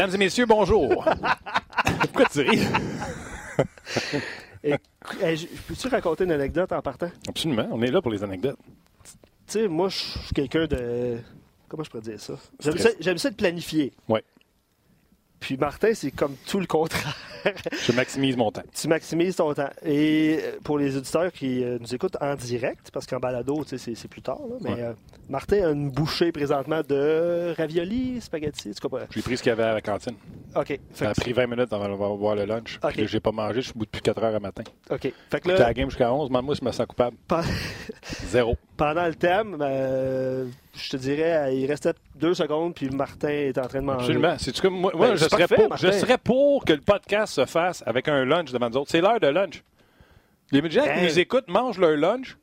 Mesdames et messieurs, bonjour. Pourquoi tu ris? Et, je- peux-tu raconter une anecdote en partant? Absolument, on est là pour les anecdotes. Tu sais, moi, je suis quelqu'un de. Comment je pourrais dire ça? J'aime Stress. ça, j'aime ça de planifier. Ouais. Puis Martin, c'est comme tout le contraire. Je maximise mon temps. tu maximises ton temps. Et euh, pour les auditeurs qui euh, nous écoutent en direct, parce qu'en balado, c'est, plus tard, là, mais Ouais. euh, Martin a une bouchée présentement de ravioli, spaghetti, tu comprends? J'ai pris ce qu'il y avait à la cantine. OK. Ça a pris 20 minutes avant de voir le lunch. Ok. Puis là, j'ai pas mangé, je suis debout depuis 4 heures à matin. OK. Fait que J'étais à la là, game jusqu'à 11, moi, je me sens coupable. Zéro. pendant le thème, euh, je te dirais, il restait deux secondes, puis Martin est en train de manger. Absolument. C'est-tu comme moi, moi, Ben, je, c'est serais parfait, pour, je Martin. serais pour que le podcast se fasse avec un lunch devant nous autres. C'est l'heure de lunch. Les gens qui Hey. nous écoutent mangent leur lunch.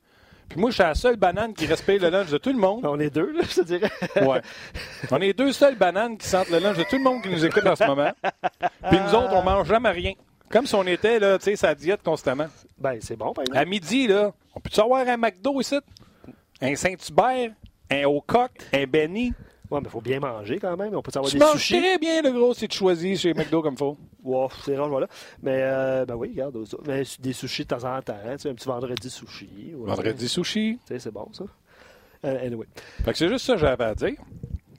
Puis moi, je suis la seule banane qui respecte le lunch de tout le monde. On est deux, là, je te dirais. Ouais. On est deux seules bananes qui sentent le lunch de tout le monde qui nous écoute en ce moment. Puis nous autres, on mange jamais rien. Comme si on était, là, tu sais, sa diète constamment. Ben, c'est bon, par exemple. À midi, là, on peut-tu avoir un McDo ici? Un Saint-Hubert? Un au coq? Un Benny? Ouais, mais faut bien manger quand même. On peut savoir Tu des manges sushis. très bien, le gros, si tu choisis chez McDo comme faut. Wow, c'est rare, voilà. Mais, euh, ben oui, regarde. ça. Mais des sushis de temps en temps. hein, tu sais, un petit vendredi sushi. ouais. Vendredi sushi. Tu sais, c'est bon, ça. Euh, anyway, Fait que c'est juste ça que j'avais à dire.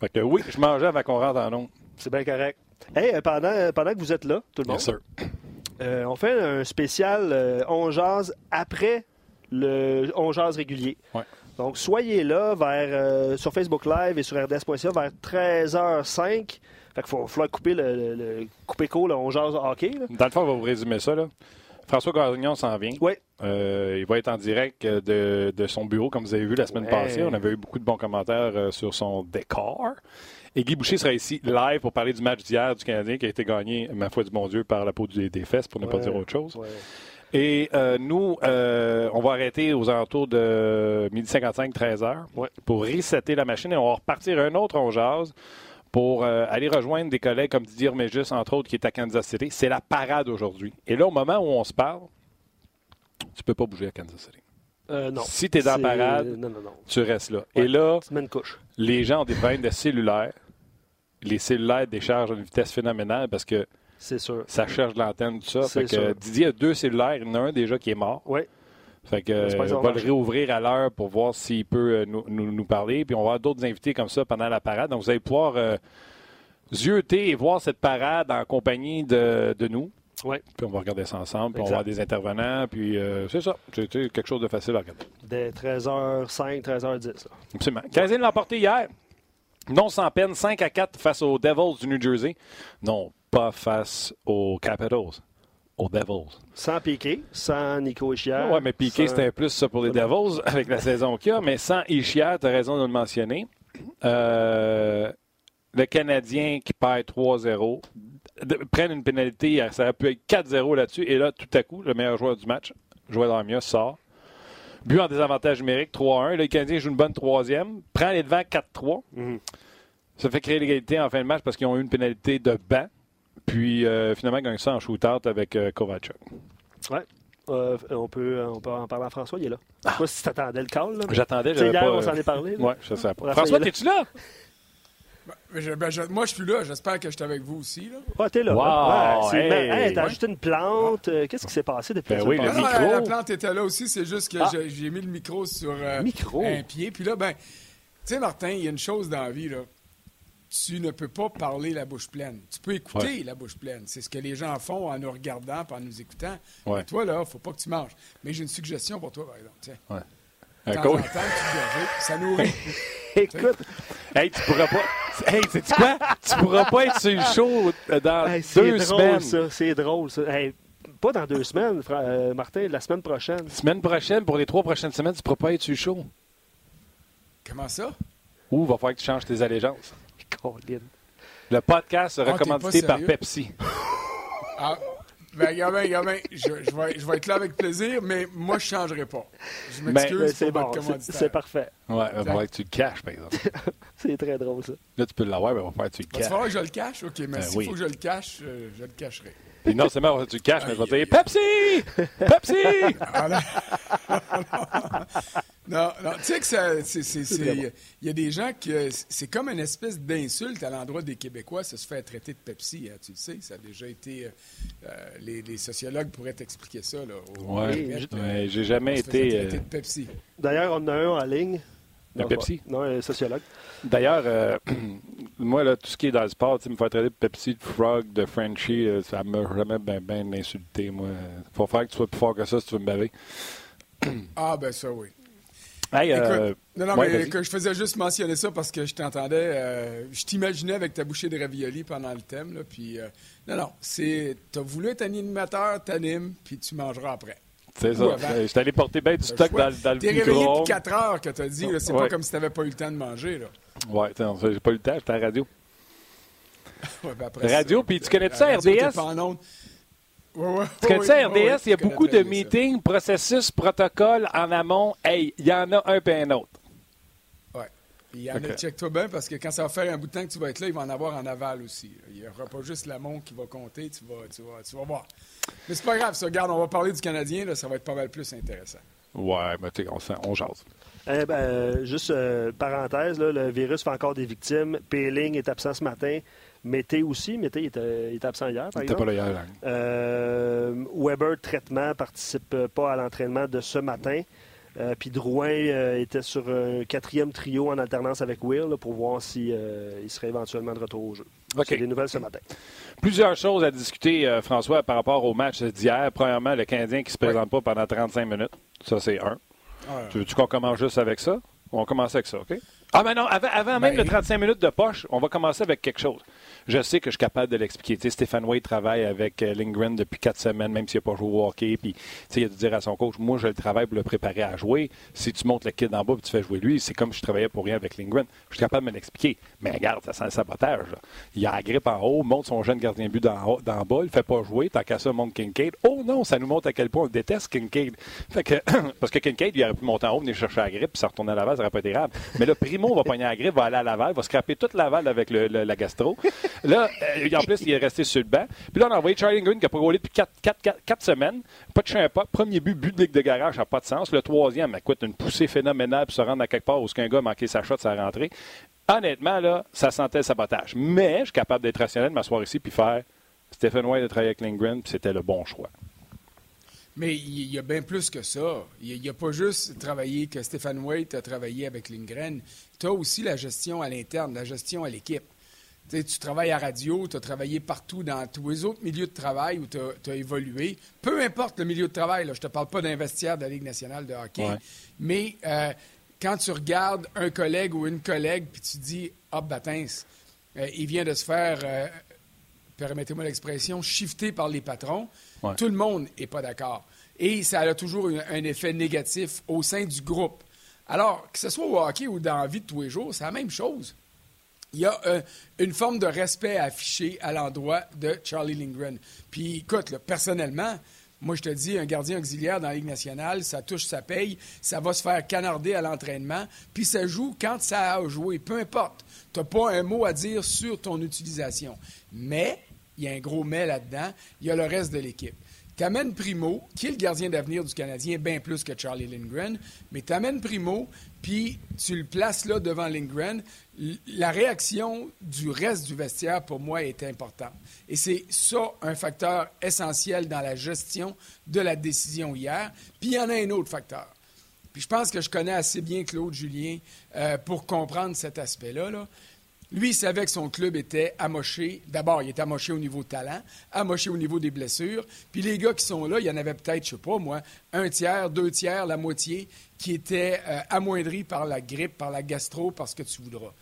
Fait que oui, je mangeais avant qu'on rentre en c'est bien correct. Hey, euh, pendant, euh, pendant que vous êtes là, tout le Bien monde, sûr. euh, on fait un spécial euh, On jase après le On jase régulier. Ouais. Donc, soyez là vers, euh, sur Facebook Live et sur RDS.ca vers 13h05. Fait qu'il faut, falloir couper le, le, le couper court, On jase hockey. là. Dans le fond, on va vous résumer ça. Là. François Gagnon s'en vient. Oui. Euh, il va être en direct euh, de, de son bureau, comme vous avez vu la semaine Ouais. passée. On avait eu beaucoup de bons commentaires sur son décor. Et Guy Boucher sera ici live pour parler du match d'hier du Canadien qui a été gagné, ma foi du bon Dieu, par la peau des, des fesses, pour ne pas dire autre chose. Ouais. Et euh, nous, euh, on va arrêter aux alentours de 12h55, 13h Ouais. pour resetter la machine et on va repartir un autre on jase pour euh, aller rejoindre des collègues comme Didier Méjus, entre autres, qui est à Kansas City. C'est la parade aujourd'hui. Et là, au moment où on se parle, tu peux pas bouger à Kansas City. Euh, non. Si tu es dans la parade, Non, non, non. tu restes là. Ouais. Et là, couche. les gens ont des problèmes de cellulaire. Les cellulaires déchargent à une vitesse phénoménale parce que C'est sûr. ça cherche l'antenne, tout ça. C'est Fait que sûr. Didier a deux cellulaires. Il y en a un déjà qui est mort. Oui. Fait que, euh, on va le réouvrir à l'heure pour voir s'il peut euh, nous, nous- nous parler. Puis on va avoir d'autres invités comme ça pendant la parade. Donc vous allez pouvoir euh, zioter et voir cette parade en compagnie de, de nous. Ouais. Puis on va regarder ça ensemble. Puis on va avoir des intervenants. Puis euh, c'est ça. C'est quelque chose de facile à regarder. Dès 13h05, 13h10. là. Absolument. Canadien l'a emporté hier. Non sans peine, 5 à 4 face aux Devils du New Jersey. Non, pas face aux Capitals. Aux Devils. Sans Piqué, sans Nico Ischier. Oui, mais Piqué, sans- c'était plus ça pour les Devils avec la saison qu'il y a. Mais sans Ishia, tu as raison de le mentionner. Euh, le Canadien qui perd 3-0 de- prennent une pénalité. Ça aurait pu être 4-0 là-dessus. Et là, tout à coup, le meilleur joueur du match, Joël Armia, sort. But en désavantage numérique, 3-1. Là, le Canadien joue une bonne troisième. Prend les devants 4-3. Mhm. Ça fait créer l'égalité en fin de match parce qu'ils ont eu une pénalité de banc. Puis euh, finalement, ils gagnent ça en shootout avec euh, Kovacic. Ouais. Euh, on, peut, on peut en parler à François, il est là. Je sais pas si tu attendais le call. J'attendais, hier, pas... on s'en est parlé. là. Ouais, je sais pas. François, t'es-tu là? Ben, je- ben, je- moi, je suis là. J'espère que je suis avec vous aussi. Là. Ouais, t'es là. Wow, là. Ouais, hey. t'as ajouté une plante. Euh, Qu'est-ce qui s'est passé depuis Ben la oui, le non, micro. la, la plante était là aussi. C'est juste que Ah. j'ai- j'ai mis le micro sur euh, Micro? un pied. Puis là, ben, tu sais, Martin, il y a une chose dans la vie. Là. Tu ne peux pas parler la bouche pleine. Tu peux écouter Ouais. la bouche pleine. C'est ce que les gens font en nous regardant et en nous écoutant. Ouais. Mais toi, là, faut pas que tu manges. Mais j'ai une suggestion pour toi, par exemple. Tiens. En temps, tu ça nourrit. Écoute, Hey, tu pourras pas. Hey, sais-tu quoi? Tu pourras pas être sur le show euh, dans hey, deux drôle, semaines. ça. C'est drôle, ça. Hey, pas dans deux semaines, Fra- euh, Martin, la semaine prochaine. Semaine prochaine, pour les trois prochaines semaines, tu pourras pas être sur le show. Comment ça? Ou il va falloir que tu changes tes allégeances. Colin. Le podcast sera Ah, commandité par? Pepsi. Ah, ben, gamin, gamin, je, je vais, je vais être là avec plaisir, mais moi, je ne changerai pas. Je m'excuse Ben, c'est bon, c'est- parfait. Ouais, il va falloir que tu le caches, par exemple. C'est très drôle, ça. Là, tu peux l'avoir, mais il va falloir que tu le Va-tu caches. falloir que je le cache? OK, mais Ben s'il oui. faut que je le cache, euh, je le cacherai. Puis non seulement il va tu le caches, mais il va te Aïe, dire Pepsi! Pepsi! Non. Non, tu sais que ça, il y a des gens que c'est comme une espèce d'insulte à l'endroit des Québécois, ça se fait traiter de Pepsi, hein, tu le sais, ça a déjà été, euh, euh, les, sociologues pourraient t'expliquer ça, là. Oui, ouais, j'ai jamais été... Traiter de Pepsi. D'ailleurs, on en a un en ligne. Un Pepsi? Non, un sociologue. D'ailleurs, moi, là, tout ce qui est dans le sport, me faire traiter de Pepsi, de Frog, de Frenchie, ça m'a jamais bien ben insulté, moi. Faut faire que tu sois plus fort que ça si tu veux me baver. ah, ben ça, oui. Euh, non, non, mais que je faisais juste mentionner ça parce que je t'entendais, euh, je t'imaginais avec ta bouchée de ravioli pendant le thème, là, puis euh, non, non, c'est, t'as voulu être animateur, t'animes, puis tu mangeras après. C'est ça. Je suis allé porter bien du stock dans, dans le T'es réveillé depuis 4 heures que t'as dit, c'est pas comme si t'avais pas eu le temps de manger, là. Ouais, j'ai pas eu le temps, j'étais à la radio. ouais, ben après radio, puis tu connais ça, RDS? Parce que tu sais, RDS, il y a beaucoup de meetings, processus, protocoles en amont. Hey, il y en a un puis un autre. Oui. Il y en a, check-toi bien, parce que quand ça va faire un bout de temps que tu vas être là, il va en avoir en aval aussi. Il n'y aura pas juste l'amont qui va compter, tu vas, tu vas, tu vas voir. Mais c'est pas grave, ça. Regarde, on va parler du Canadien, là, ça va être pas mal plus intéressant. Ouais, mais tu on, on jase. Eh ben, euh, juste euh, parenthèse, là, le virus fait encore des victimes. Péling est absent ce matin. Mété aussi. Mété était, était absent hier, par exemple. pas là hier. Euh, Weber, traitement, participe pas à l'entraînement de ce matin. Euh, puis Drouin euh, était sur un quatrième trio en alternance avec Will pour voir s'il il serait éventuellement de retour au jeu. C'est des nouvelles ce matin. Plusieurs choses à discuter, François, par rapport au match d'hier. Premièrement, le Canadien qui ne se présente pas pendant 35 minutes. Ça, c'est un. Tu veux-tu qu'on commence juste avec ça? On commence avec ça, OK? Ah, mais non, avant, même ben, le 35 minutes de poche, on va commencer avec quelque chose je sais que je suis capable de l'expliquer. Tu sais, Stéphane Way travaille avec euh, Lindgren depuis quatre semaines, même s'il n'a pas joué au hockey. Puis, il a dû dire à son coach, moi, je le travaille pour le préparer à jouer. Si tu montes le kid en bas et tu fais jouer lui, c'est comme si je travaillais pour rien avec Lindgren. Je suis capable de me l'expliquer. Mais regarde, ça sent le sabotage. Il a la grippe en haut, monte son jeune gardien but dans bas, il ne fait pas jouer. Tant qu'à ça, monte Kincaid. Oh non, ça nous montre à quel point on déteste Kincaid. Fait que, parce que Kincaid, il aurait pu monter en haut, venir chercher la grippe, puis ça retourner à Laval, ça n'aurait pas été grave. Mais là, Primo va pogner la grippe, va aller à Laval, va scraper toute Laval avec le, la gastro. Là, euh, en plus, il est resté sur le banc. Puis là, on a envoyé Charlie Green qui n'a pas roulé depuis 4, semaines. Pas de chien pas. Premier but, but de ligue de garage, ça n'a pas de sens. Le troisième, écoute, une poussée phénoménale pour se rendre à quelque part où un gars a manqué sa shot, sa rentrée. Honnêtement, là, ça sentait le sabotage. Mais je suis capable d'être rationnel, de m'asseoir ici puis faire Stephen White de travailler avec Lindgren, puis c'était le bon choix. Mais il y a bien plus que ça. Il n'y a, pas juste travaillé que Stephen White a travaillé avec Lindgren. Tu as aussi la gestion à l'interne, la gestion à l'équipe tu travailles à radio, tu as travaillé partout dans tous les autres milieux de travail où tu as, évolué. Peu importe le milieu de travail, je ne te parle pas d'investir de la Ligue nationale de hockey, mais euh, quand tu regardes un collègue ou une collègue, puis tu dis Ah, Batins, euh, il vient de se faire, euh, permettez-moi l'expression, shifter par les patrons, tout le monde n'est pas d'accord. Et ça a toujours un effet négatif au sein du groupe. Alors, que ce soit au hockey ou dans la vie de tous les jours, c'est la même chose il y a euh, une forme de respect affiché à l'endroit de Charlie Lindgren. Puis écoute, personnellement, moi je te dis, un gardien auxiliaire dans la Ligue nationale, ça touche sa paye, ça va se faire canarder à l'entraînement, puis ça joue quand ça a joué, peu importe. Tu n'as pas un mot à dire sur ton utilisation. Mais, il y a un gros mais là-dedans, il y a le reste de l'équipe. T'amènes Primo, qui est le gardien d'avenir du Canadien, bien plus que Charlie Lindgren, mais t'amènes Primo, puis tu le places là devant Lindgren. La réaction du reste du vestiaire, pour moi, est importante. Et c'est ça un facteur essentiel dans la gestion de la décision hier. Puis il y en a un autre facteur. Puis je pense que je connais assez bien Claude Julien euh, pour comprendre cet aspect-là. Là. Lui, il savait que son club était amoché. D'abord, il était amoché au niveau talent, amoché au niveau des blessures. Puis les gars qui sont là, il y en avait peut-être, je sais pas moi, un tiers, deux tiers, la moitié, qui étaient euh, amoindris par la grippe, par la gastro, par ce que tu voudras.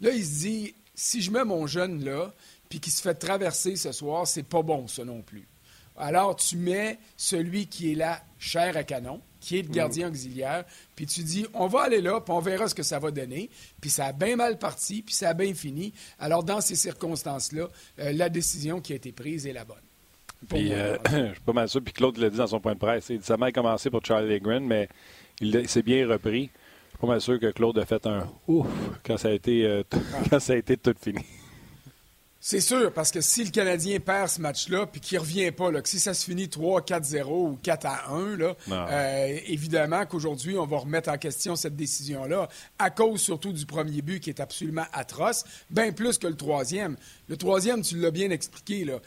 Là, il se dit, si je mets mon jeune là, puis qui se fait traverser ce soir, c'est pas bon, ça non plus. Alors, tu mets celui qui est là, chair à canon, qui est le gardien auxiliaire, puis tu dis, on va aller là, puis on verra ce que ça va donner. Puis ça a bien mal parti, puis ça a bien fini. Alors, dans ces circonstances-là, euh, la décision qui a été prise est la bonne. Puis, euh, je suis pas mal sûr, puis Claude l'a dit dans son point de presse, il dit, ça a mal commencé pour Charlie Green, mais il, s'est bien repris. Je suis pas mal sûr que Claude a fait un ouf quand ça a été, euh, quand ça a été tout fini. C'est sûr, parce que si le Canadien perd ce match-là, puis qu'il ne revient pas, là, que si ça se finit 3-4-0 ou 4-1, là, euh, évidemment qu'aujourd'hui, on va remettre en question cette décision-là, à cause surtout du premier but qui est absolument atroce, bien plus que le troisième. Le troisième, tu l'as bien expliqué, là.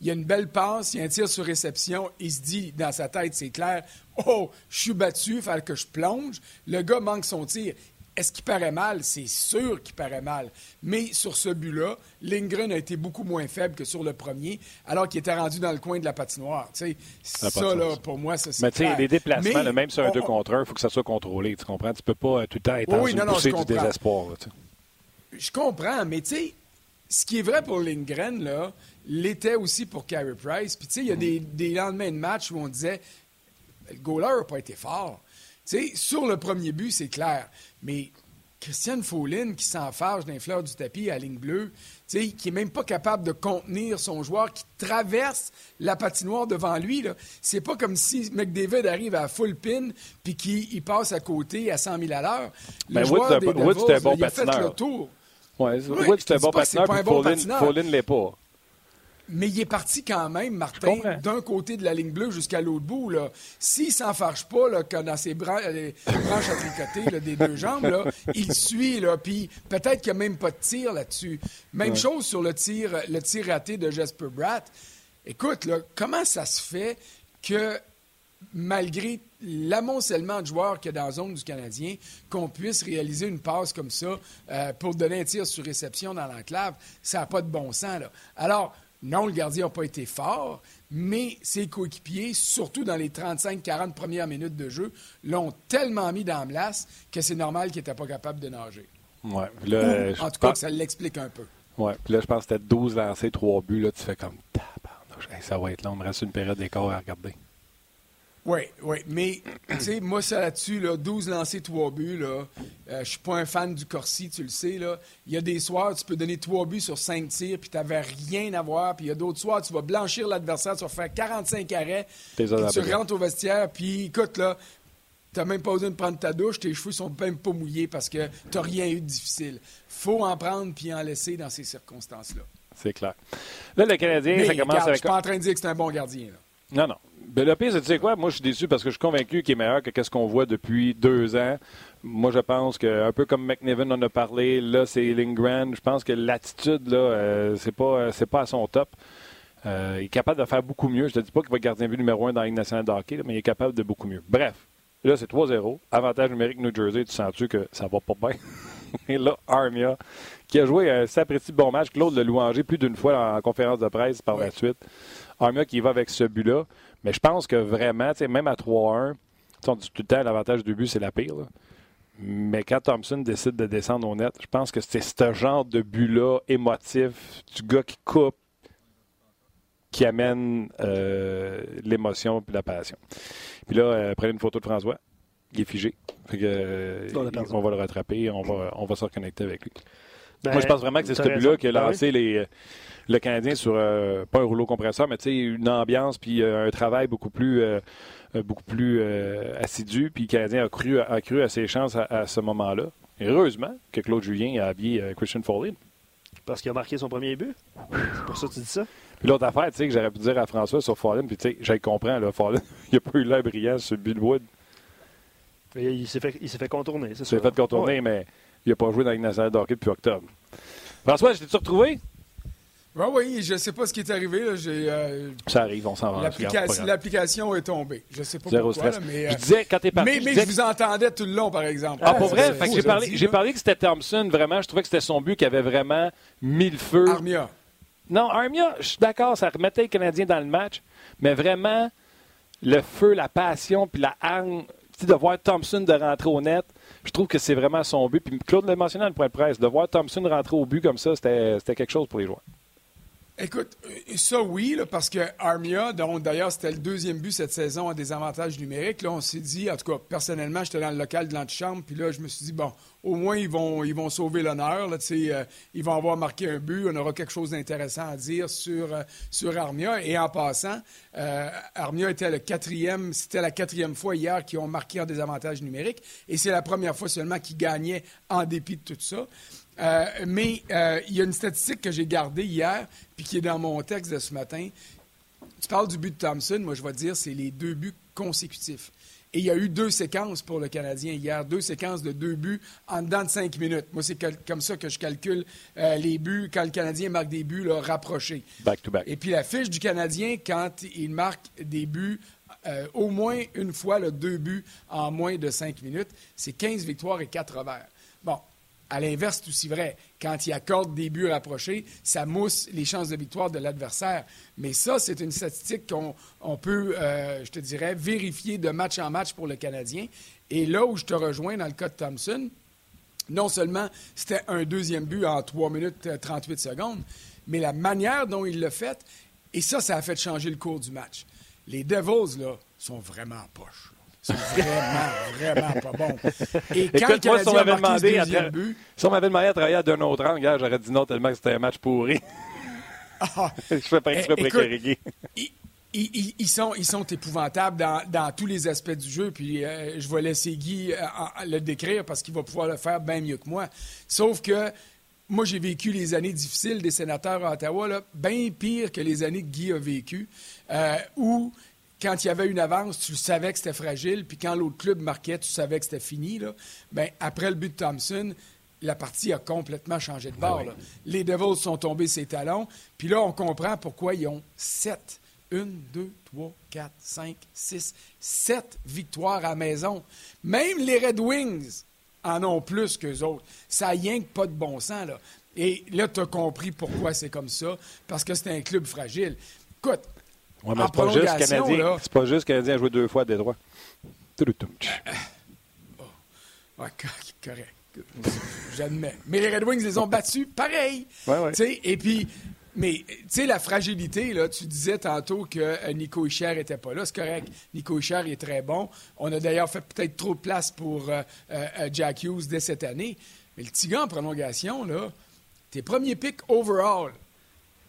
Il y a une belle passe, il y a un tir sur réception, il se dit dans sa tête, c'est clair, oh, je suis battu, il fallait que je plonge. Le gars manque son tir. Est-ce qu'il paraît mal? C'est sûr qu'il paraît mal. Mais sur ce but-là, Lindgren a été beaucoup moins faible que sur le premier, alors qu'il était rendu dans le coin de la patinoire. ça, là, pour moi, ça, c'est Mais tu sais, les déplacements, même sur un 2 contre 1, il faut que ça soit contrôlé. Tu comprends? Tu peux pas euh, tout le temps être oui, dans une du désespoir. je comprends, mais tu sais, ce qui est vrai pour Lindgren, là, l'était aussi pour Carey Price. Puis tu sais, il y a des, des lendemains de match où on disait le goaler n'a pas été fort. sais, sur le premier but, c'est clair. Mais Christiane Follin qui s'enfarge d'un fleur du tapis à ligne bleue, qui n'est même pas capable de contenir son joueur, qui traverse la patinoire devant lui. C'est pas comme si McDavid arrive à full pin puis qu'il passe à côté à 100 000 à l'heure. Le ben, joueur des Devils, il a fait le tour. Ouais, oui, c'est un bon patineur, puis Follin ne l'est pas. Mais il est parti quand même, Martin, d'un côté de la ligne bleue jusqu'à l'autre bout. S'il ne s'enfarge pas là, dans ses branches à tricoter des deux jambes, là, il suit. Là, puis peut-être qu'il n'y a même pas de tir là-dessus. Même chose sur le tir, le tir raté de Jasper Bratt. Écoute, là, comment ça se fait que malgré l'amoncellement de joueurs qu'il y a dans la zone du Canadien, qu'on puisse réaliser une passe comme ça euh, pour donner un tir sur réception dans l'enclave, ça n'a pas de bon sens. Là. Alors, non, le gardien n'a pas été fort, mais ses coéquipiers, surtout dans les 35-40 premières minutes de jeu, l'ont tellement mis dans la glace que c'est normal qu'il n'était pas capable de nager. Ouais, en tout cas, ça l'explique un peu. Oui, puis là, je pense que c'était 12 lancés, 3 buts. Là, tu fais comme, ça va être long, on me reste une période d'écart à regarder. Oui, oui. Mais, tu sais, moi, ça là-dessus, là, 12 lancés, 3 buts, là, euh, je suis pas un fan du Corsi, tu le sais, là. Il y a des soirs, tu peux donner 3 buts sur 5 tirs, puis tu n'avais rien à voir. Puis il y a d'autres soirs, tu vas blanchir l'adversaire, tu vas faire 45 arrêts, puis tu rentres au vestiaire, puis écoute, là, tu n'as même pas besoin de prendre ta douche, tes cheveux sont même pas mouillés parce que tu n'as rien eu de difficile. faut en prendre puis en laisser dans ces circonstances-là. C'est clair. Là, le Canadien, ça commence avec... Je suis pas en train de dire que c'est un bon gardien, là. Non, non. Ben, le pire, c'est, tu sais quoi, moi, je suis déçu parce que je suis convaincu qu'il est meilleur que ce qu'on voit depuis deux ans. Moi, je pense que, un peu comme McNiven en a parlé, là, c'est Lindgren. Je pense que l'attitude, là, euh, c'est pas, euh, c'est pas à son top. Euh, il est capable de faire beaucoup mieux. Je te dis pas qu'il va être gardien but numéro un dans la Ligue nationale de hockey, mais il est capable de beaucoup mieux. Bref, là, c'est 3-0. Avantage numérique New Jersey. Tu sens-tu que ça va pas bien? Et là, Armia, qui a joué un sapristi bon match. Claude l'a louangé plus d'une fois en conférence de presse par la suite. Armia qui va avec ce but-là. Mais je pense que vraiment, même à 3-1, on dit tout le temps l'avantage du but, c'est la pire. Mais quand Thompson décide de descendre au net, je pense que c'est ce genre de but-là émotif, du gars qui coupe, qui amène euh, l'émotion et la passion. Puis là, euh, prenez une photo de François. Il est figé. Euh, on, va le rattraper, on va, on va se reconnecter avec lui. Ben, Moi, je pense vraiment que c'est ce but-là qui a ben lancé les le Canadien sur, euh, pas un rouleau compresseur, mais une ambiance puis euh, un travail beaucoup plus, euh, beaucoup plus assidu. Puis le Canadien a cru, a cru à ses chances à, ce moment-là. Heureusement que Claude Julien a habillé Christian Foley. Parce qu'il a marqué son premier but? C'est pour ça que tu dis ça? Puis l'autre affaire, tu sais, que j'aurais pu dire à François sur Fallen, puis tu sais, j'ai compris, là, Fallen, il n'a pas eu l'air brillant sur le but de Wood. Il s'est fait, fait, contourner, c'est ça. Il s'est fait contourner, mais il n'a pas joué dans la nationale d'hockey depuis octobre. François, je t'ai-tu retrouvé? Oui, oui, je ne sais pas ce qui est arrivé. Euh, ça arrive, on s'en va. L'application est tombée. Je ne sais pas pourquoi. mais, je disais, quand t'es parti... Mais, je, vous entendais tout le long, par exemple. Ah, pour vrai? J'ai parlé, parlé, que c'était Thompson, vraiment. Je trouvais que c'était son but qui avait vraiment mis le feu. Armia. Non, Armia, je suis d'accord, ça remettait les Canadiens dans le match. Mais vraiment, le feu, la passion, puis la hargne, de voir Thompson de rentrer au net, je trouve que c'est vraiment son but. Puis Claude l'a mentionné dans le point de presse, de voir Thompson rentrer au but comme ça, c'était quelque chose pour les joueurs. Écoute, euh, ça oui, parce que Armia, dont d'ailleurs c'était le deuxième but cette saison à des avantages numériques, là, on s'est dit, en tout cas, personnellement, j'étais dans le local de l'antichambre, puis là, je me suis dit, bon, au moins, ils vont, ils vont sauver l'honneur. Euh, ils vont avoir marqué un but. On aura quelque chose d'intéressant à dire sur, euh, sur Armia. Et en passant, Armia était le quatrième, c'était la quatrième fois hier qu'ils ont marqué en désavantage numérique. Et c'est la première fois seulement qu'ils gagnaient en dépit de tout ça. Euh, mais euh, il y a une statistique que j'ai gardée hier, puis qui est dans mon texte de ce matin. Tu parles du but de Thompson. Moi, je vais te dire, c'est les deux buts consécutifs. Et il y a eu deux séquences pour le Canadien hier, deux séquences de deux buts en dedans de cinq minutes. Moi, c'est comme ça que je calcule euh, les buts quand le Canadien marque des buts là, rapprochés. Back to back. Et puis la fiche du Canadien, quand il marque des buts euh, au moins une fois, le deux buts en moins de cinq minutes, c'est 15 victoires et 4 revers. À l'inverse, c'est aussi vrai. Quand il accorde des buts rapprochés, ça mousse les chances de victoire de l'adversaire. Mais ça, c'est une statistique qu'on peut, euh, je te dirais, vérifier de match en match pour le Canadien. Et là où je te rejoins dans le cas de Thompson, non seulement c'était un deuxième but en 3 minutes 38 euh, secondes, mais la manière dont il l'a fait, et ça, ça a fait changer le cours du match. Les Devils, là, sont vraiment poches sont vraiment, vraiment pas bons. Et quand Écoute, moi, si on m'avait demandé, à but, si on m'avait demandé à travailler à d'un autre angle, j'aurais dit non tellement que c'était un match pourri. Ah, je fais pas exprès pour ils, ils, ils, sont, ils sont épouvantables dans, dans, tous les aspects du jeu. Puis euh, je vais laisser Guy euh, le décrire parce qu'il va pouvoir le faire bien mieux que moi. Sauf que moi, j'ai vécu les années difficiles des sénateurs à Ottawa, bien pire que les années que Guy a vécues, euh, où quand il y avait une avance, tu savais que c'était fragile, puis quand l'autre club marquait, tu savais que c'était fini. Là. Ben, après le but de Thompson, la partie a complètement changé de bord. Ben Les Devils sont tombés ses talons, puis là, on comprend pourquoi ils ont sept. Une, deux, trois, quatre, cinq, six, sept victoires à maison. Même les Red Wings en ont plus qu'eux autres. Ça n'a rien que pas de bon sens, là. Et là, tu as compris pourquoi c'est comme ça, parce que c'est un club fragile. Écoute, Ouais, mais c'est pas juste Canadien. C'est pas juste Canadien a joué deux fois à Détroit. Oh. Ouais, correct. J'admets. Mais les Red Wings les ont battus pareil. Ouais, ouais. Et puis, mais tu sais, la fragilité, là, tu disais tantôt que euh, Nico Ischer n'était pas là. C'est correct. Nico Ischer est très bon. On a d'ailleurs fait peut-être trop de place pour euh, euh, Jack Hughes dès cette année. Mais le petit gars en prolongation, là, tes premiers picks overall,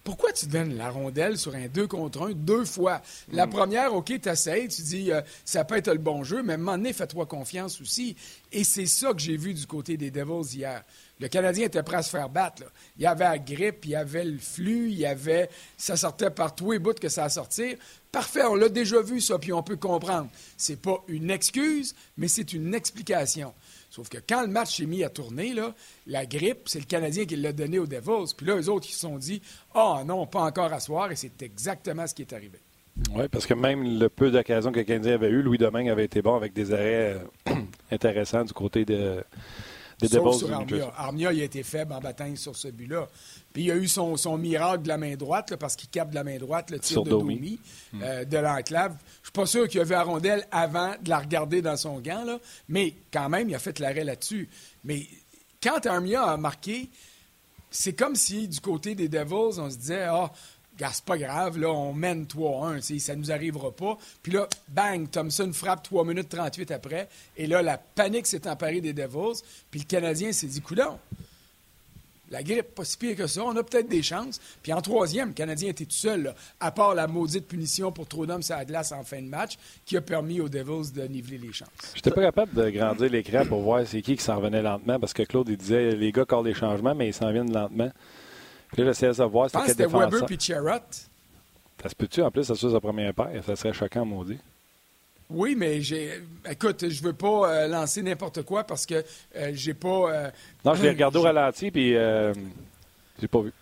pourquoi tu donnes la rondelle sur un 2 contre 1 deux fois? La mm. première, OK, tu essaies, tu dis euh, ça peut être le bon jeu, mais à un moment donné, fais-toi confiance aussi. Et c'est ça que j'ai vu du côté des Devils hier. Le Canadien était prêt à se faire battre. Il y avait la grippe, il y avait le flux, il y avait. Ça sortait par tous les bouts que ça a sorti. Parfait, on l'a déjà vu, ça, puis on peut comprendre. C'est pas une excuse, mais c'est une explication. Sauf que quand le match s'est mis à tourner, là, la grippe, c'est le Canadien qui l'a donné aux Devils. Puis là, eux autres, ils se sont dit Ah oh, non, pas encore à soir. Et c'est exactement ce qui est arrivé. Oui, parce que même le peu d'occasions que le Canadien avait eu, Louis Domingue avait été bon avec des arrêts euh, intéressants du côté de, des Devils. Sur Armia. Armia, il a été faible en bataille sur ce but-là. Puis il a eu son, son miracle de la main droite, parce qu'il capte de la main droite le tir de Domi, hmm. euh, de l'enclave. Je suis pas sûr qu'il a vu la rondelle avant de la regarder dans son gant, là, mais quand même, il a fait l'arrêt là-dessus. Mais quand Armia a marqué, c'est comme si du côté des Devils, on se disait Ah, oh, c'est pas grave, là, on mène 3-1, ça nous arrivera pas. Puis là, bang, Thompson frappe 3 minutes 38 après. Et là, la panique s'est emparée des Devils. Puis le Canadien s'est dit Coudon, la grippe, pas si pire que ça. On a peut-être des chances. Puis en troisième, le Canadien était tout seul, à part la maudite punition pour trop d'hommes sur la glace en fin de match, qui a permis aux Devils de niveler les chances. J'étais pas capable de grandir l'écran pour voir c'est qui qui s'en revenait lentement, parce que Claude, il disait les gars corps les changements, mais ils s'en viennent lentement. Puis là, j'essayais de voir c'était Weber puis. Ça se peut-tu, en plus, ça se sa première paire? Ça serait choquant, maudit. Oui, mais j'ai. Écoute, je veux pas euh, lancer n'importe quoi parce que euh, j'ai pas. Euh, non, je l'ai regardé au ralenti puis j'ai pas vu.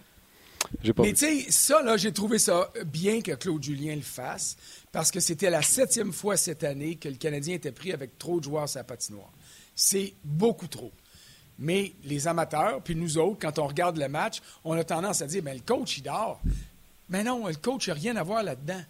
Pas mais tu sais, ça, là, j'ai trouvé ça bien que Claude Julien le fasse parce que c'était la septième fois cette année que le Canadien était pris avec trop de joueurs sur la patinoire. C'est beaucoup trop. Mais les amateurs, puis nous autres, quand on regarde le match, on a tendance à dire, mais le coach, il dort. Mais non, le coach n'a rien à voir là-dedans.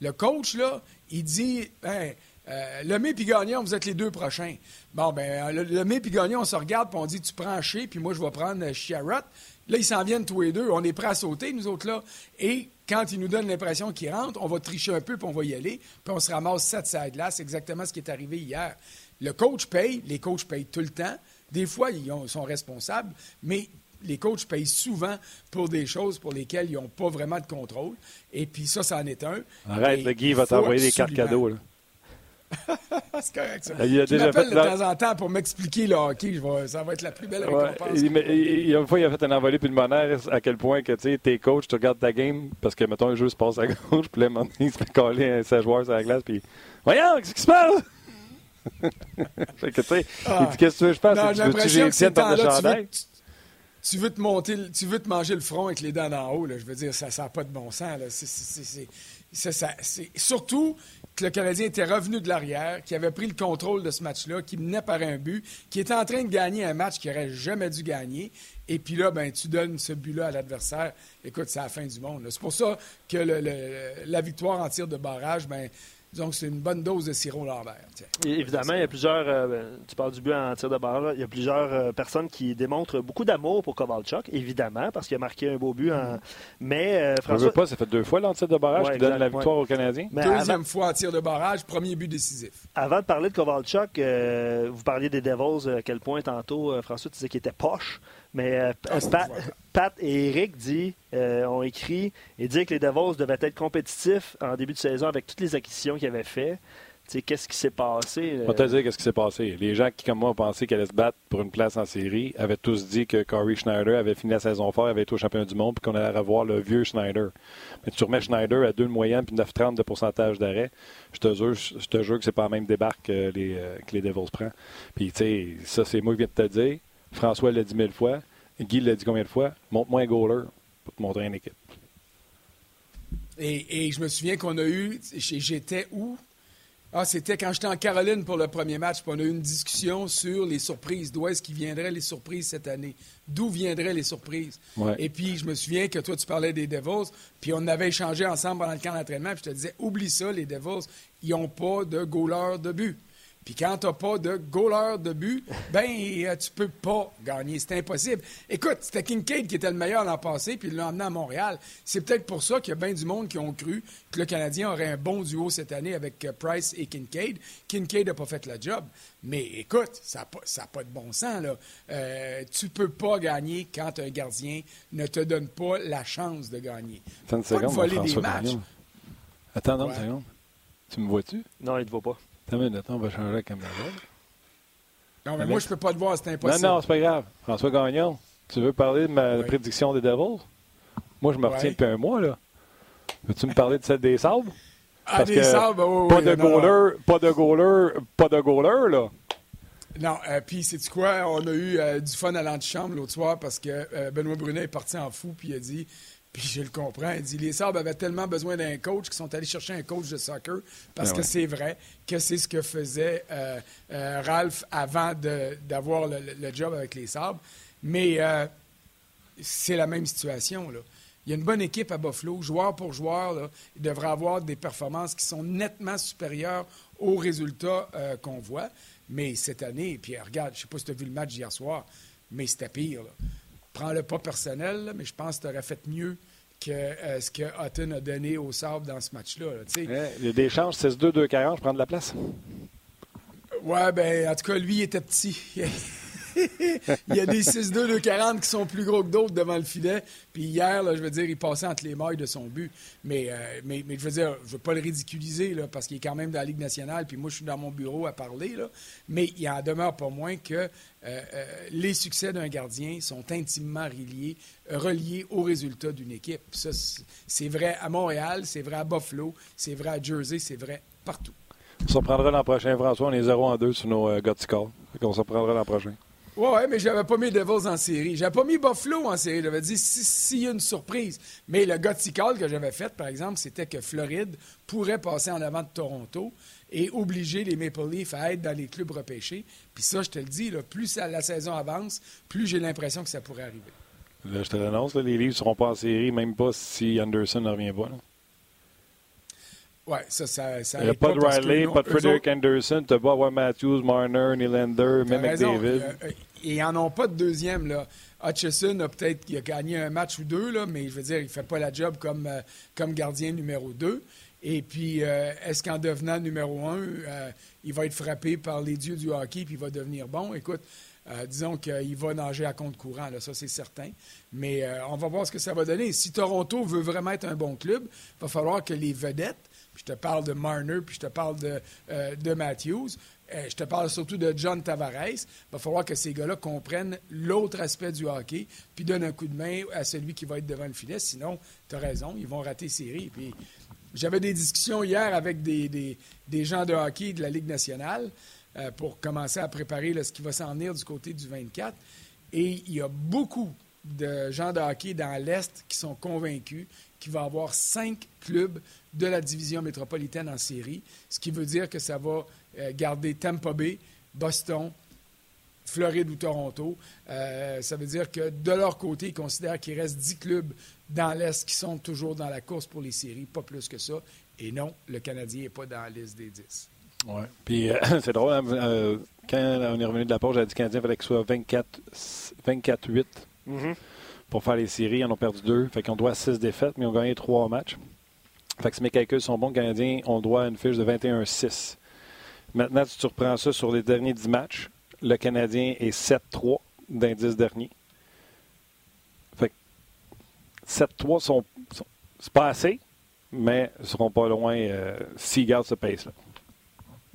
Le coach, là, il dit ben, euh, Lemay Gagnon, vous êtes les deux prochains. Bon, ben, le, Lemay et Gagnon, on se regarde puis on dit Tu prends Shea, puis moi, je vais prendre Chiarot. Là, ils s'en viennent tous les deux. On est prêts à sauter, nous autres, là. Et quand ils nous donnent l'impression qu'ils rentrent, on va tricher un peu, puis on va y aller. Puis on se ramasse cette side-là. C'est exactement ce qui est arrivé hier. Le coach paye. Les coachs payent tout le temps. Des fois, ils sont responsables, mais les coachs payent souvent pour des choses pour lesquelles ils n'ont pas vraiment de contrôle. Et puis ça, ça en est un. Arrête, le Guy va t'envoyer des cartes cadeaux. c'est correct, ça. Il a déjà fait de la- temps en temps pour m'expliquer le hockey. Je vais- ça va être la plus belle Ouais, récompense. il, mais- il- une fois, il a fait un envolé pulmonaire à quel point que tu sais, t'es coach, tu regardes ta game parce que, mettons, un jeu se passe à gauche, puis là, il se fait coller un 16 joueurs sur la glace, puis Voyons, qu'est-ce qui se passe? Fait que, tu sais, il dit Qu'est-ce que tu veux que je fasse? Non, Tu veux-tu le veux, tu, tu veux te monter, tu veux te manger le front avec les dents en haut. Là. Je veux dire, ça n'a pas de bon sens. Là. C'est, c'est- ça- surtout que le Canadien était revenu de l'arrière, qui avait pris le contrôle de ce match-là, qui menait par un but, qui était en train de gagner un match qu'il n'aurait jamais dû gagner. Et puis là, ben, tu donnes ce but-là à l'adversaire. Écoute, c'est la fin du monde. là. C'est pour ça que le- le- la victoire en tir de barrage, ben, que c'est une bonne dose de sirop Lambert. Évidemment, il y a plusieurs. euh, ben, tu parles du but en tir de barrage. là, Il y a plusieurs euh, personnes qui démontrent beaucoup d'amour pour Kovalchuk, évidemment, parce qu'il a marqué un beau but. En... Mais euh, Je François. veux pas, ça fait deux fois l'entier de barrage Ouais, qui donne la victoire aux Canadiens. Mais avant, Deuxième fois en tir de barrage, premier but décisif. avant de parler de Kovalchuk, euh, vous parliez des Devils, à quel point tantôt, euh, François, tu disais qu'il était poche. Mais euh, Ah, Pat, et Eric dit, euh, ont écrit et dit que les Devils devaient être compétitifs en début de saison avec toutes les acquisitions qu'ils avaient faites. Tu sais, Qu'est-ce qui s'est passé? Je vais te dire qu'est-ce qui s'est passé. Les gens qui, comme moi, ont pensé qu'elle allait se battre pour une place en série avaient tous dit que Corey Schneider avait fini la saison fort, avait été au champion du monde, puis qu'on allait revoir le vieux Schneider. Mais tu remets Schneider à 2 de moyenne puis 9,30 de pourcentage d'arrêt. Je te jure, je te jure que c'est pas la même débarque que les, euh, que les Devils prennent. Puis, tu sais, ça, c'est moi qui viens de te dire. François l'a dit mille fois. Guy l'a dit combien de fois? Montre-moi un goaler pour te montrer une équipe. Et, et je me souviens qu'on a eu, j'étais où? Ah, c'était quand j'étais en Caroline pour le premier match, puis on a eu une discussion sur les surprises. D'où est-ce qu'ils viendraient les surprises cette année? D'où viendraient les surprises? Ouais. Et puis, je me souviens que toi, tu parlais des Devils, puis on avait échangé ensemble pendant le camp d'entraînement, puis je te disais, oublie ça, les Devils, ils n'ont pas de goaler de but. Puis quand tu n'as pas de goaler de but, ben euh, tu peux pas gagner. C'est impossible. Écoute, c'était Kincaid qui était le meilleur l'an passé, puis il l'a emmené à Montréal. C'est peut-être pour ça qu'il y a bien du monde qui ont cru que le Canadien aurait un bon duo cette année avec euh, Price et Kincaid. Kincaid n'a pas fait le job. Mais écoute, ça n'a pas, pas de bon sens. Là. Euh, tu peux pas gagner quand un gardien ne te donne pas la chance de gagner. Attends une Pas de seconde, voler François des matchs. Attends, Ouais. une seconde. Tu me vois-tu? Non, il ne te voit pas. Attends une minute, on va changer la caméra. Non, mais moi, je peux pas te voir, c'est Non, impossible. non, c'est pas grave. François Gagnon, tu veux parler de ma Oui. prédiction des Devils? Moi, je me retiens depuis un mois, là. Veux-tu me parler de celle des Sabres? ah, des que sabres, oui, pas oui, de non, non. pas de goaler, pas de goaler, là. Non, euh, puis c'est quoi? On a eu euh, du fun à l'antichambre l'autre soir parce que euh, Benoît Brunet est parti en fou puis il a dit, puis je le comprends, il dit les Sabres avaient tellement besoin d'un coach qu'ils sont allés chercher un coach de soccer parce Ah que ouais. c'est vrai que c'est ce que faisait euh, euh, Ralph avant d'avoir le, job avec les Sabres. Mais euh, c'est la même situation. Là. Il y a une bonne équipe à Buffalo, joueur pour joueur. Là, il devrait avoir des performances qui sont nettement supérieures aux résultats qu'on voit. Mais cette année, puis regarde, je ne sais pas si tu as vu le match d'hier soir, mais c'était pire. là. Prends-le pas personnel, là, mais je pense que tu aurais fait mieux que euh, ce que Hutton a donné au Sable dans ce match-là. Il y a des chances, 6-2, 2-40, je prends de la place. Ouais, ben, en tout cas, lui, il était petit. il y a des 6-2, 2-40 qui sont plus gros que d'autres devant le filet. Puis hier, je veux dire, il passait entre les mailles de son but. Mais, euh, mais, mais je veux dire, je veux pas le ridiculiser, là, parce qu'il est quand même dans la Ligue nationale. Puis moi, je suis dans mon bureau à parler. Là. Mais il en demeure pas moins que euh, euh, les succès d'un gardien sont intimement reliés, reliés aux résultats d'une équipe. Ça, c'est- vrai à Montréal, c'est vrai à Buffalo, c'est vrai à Jersey, c'est vrai partout. On se reprendra l'an prochain, François. On est 0 en 2 sur nos euh. On se reprendra l'an prochain. Ouais, ouais, mais j'avais pas mis Devils en série. J'avais pas mis Buffalo en série. J'avais dit si- s'il y a une surprise. Mais le Gothical que j'avais fait, par exemple, c'était que Floride pourrait passer en avant de Toronto et obliger les Maple Leafs à être dans les clubs repêchés. Puis ça, je te le dis, plus la saison avance, plus j'ai l'impression que ça pourrait arriver. Là, je te l'annonce, les livres ne seront pas en série, même pas si Anderson ne revient pas. Ouais, ça, ça, ça Il n'y a pas de Riley, pas de Frederick Anderson. Tu vas avoir Matthews, Marner, Nylander, même avec raison. David. Euh, euh, ils n'en ont pas de deuxième. Là. Hutchison a peut-être a gagné un match ou deux, là, mais je veux dire, il ne fait pas la job comme, euh, comme gardien numéro 2. Et puis, euh, est-ce qu'en devenant numéro 1, il va être frappé par les dieux du hockey puis il va devenir bon? Écoute, euh, disons qu'il va nager à compte courant, là, ça c'est certain. Mais euh, on va voir ce que ça va donner. Si Toronto veut vraiment être un bon club, il va falloir que les vedettes je te parle de Marner, puis je te parle de, de Matthews, je te parle surtout de John Tavares. Il va falloir que ces gars-là comprennent l'autre aspect du hockey, puis donnent un coup de main à celui qui va être devant le filet. Sinon, tu as raison, ils vont rater série. Puis j'avais des discussions hier avec des, des, gens de hockey de la Ligue nationale euh, pour commencer à préparer ce qui va s'en venir du côté du 24. Et il y a beaucoup de gens de hockey dans l'Est qui sont convaincus qu'il va avoir cinq clubs de la division métropolitaine en série, ce qui veut dire que ça va euh, garder Tampa Bay, Boston, Floride ou Toronto. Euh, ça veut dire que de leur côté, ils considèrent qu'il reste 10 clubs dans l'Est qui sont toujours dans la course pour les séries, pas plus que ça. Et non, le Canadien n'est pas dans la liste des 10. Oui. Puis euh, c'est drôle, hein, euh, quand on est revenu de la pause, j'ai dit que le Canadien fallait que ce soit 24-8 mm-hmm. Pour faire les séries. Ils en ont perdu deux. Fait qu'on doit 6 défaites, mais ils ont gagné trois matchs. Fait que si mes calculs sont bons, le Canadien, on doit une fiche de 21-6. Maintenant, tu reprends ça sur les derniers 10 matchs. Le Canadien est 7-3 dans les 10 derniers. 7-3 sont, c'est pas assez, mais ils seront pas loin euh, s'ils gardent ce pace-là.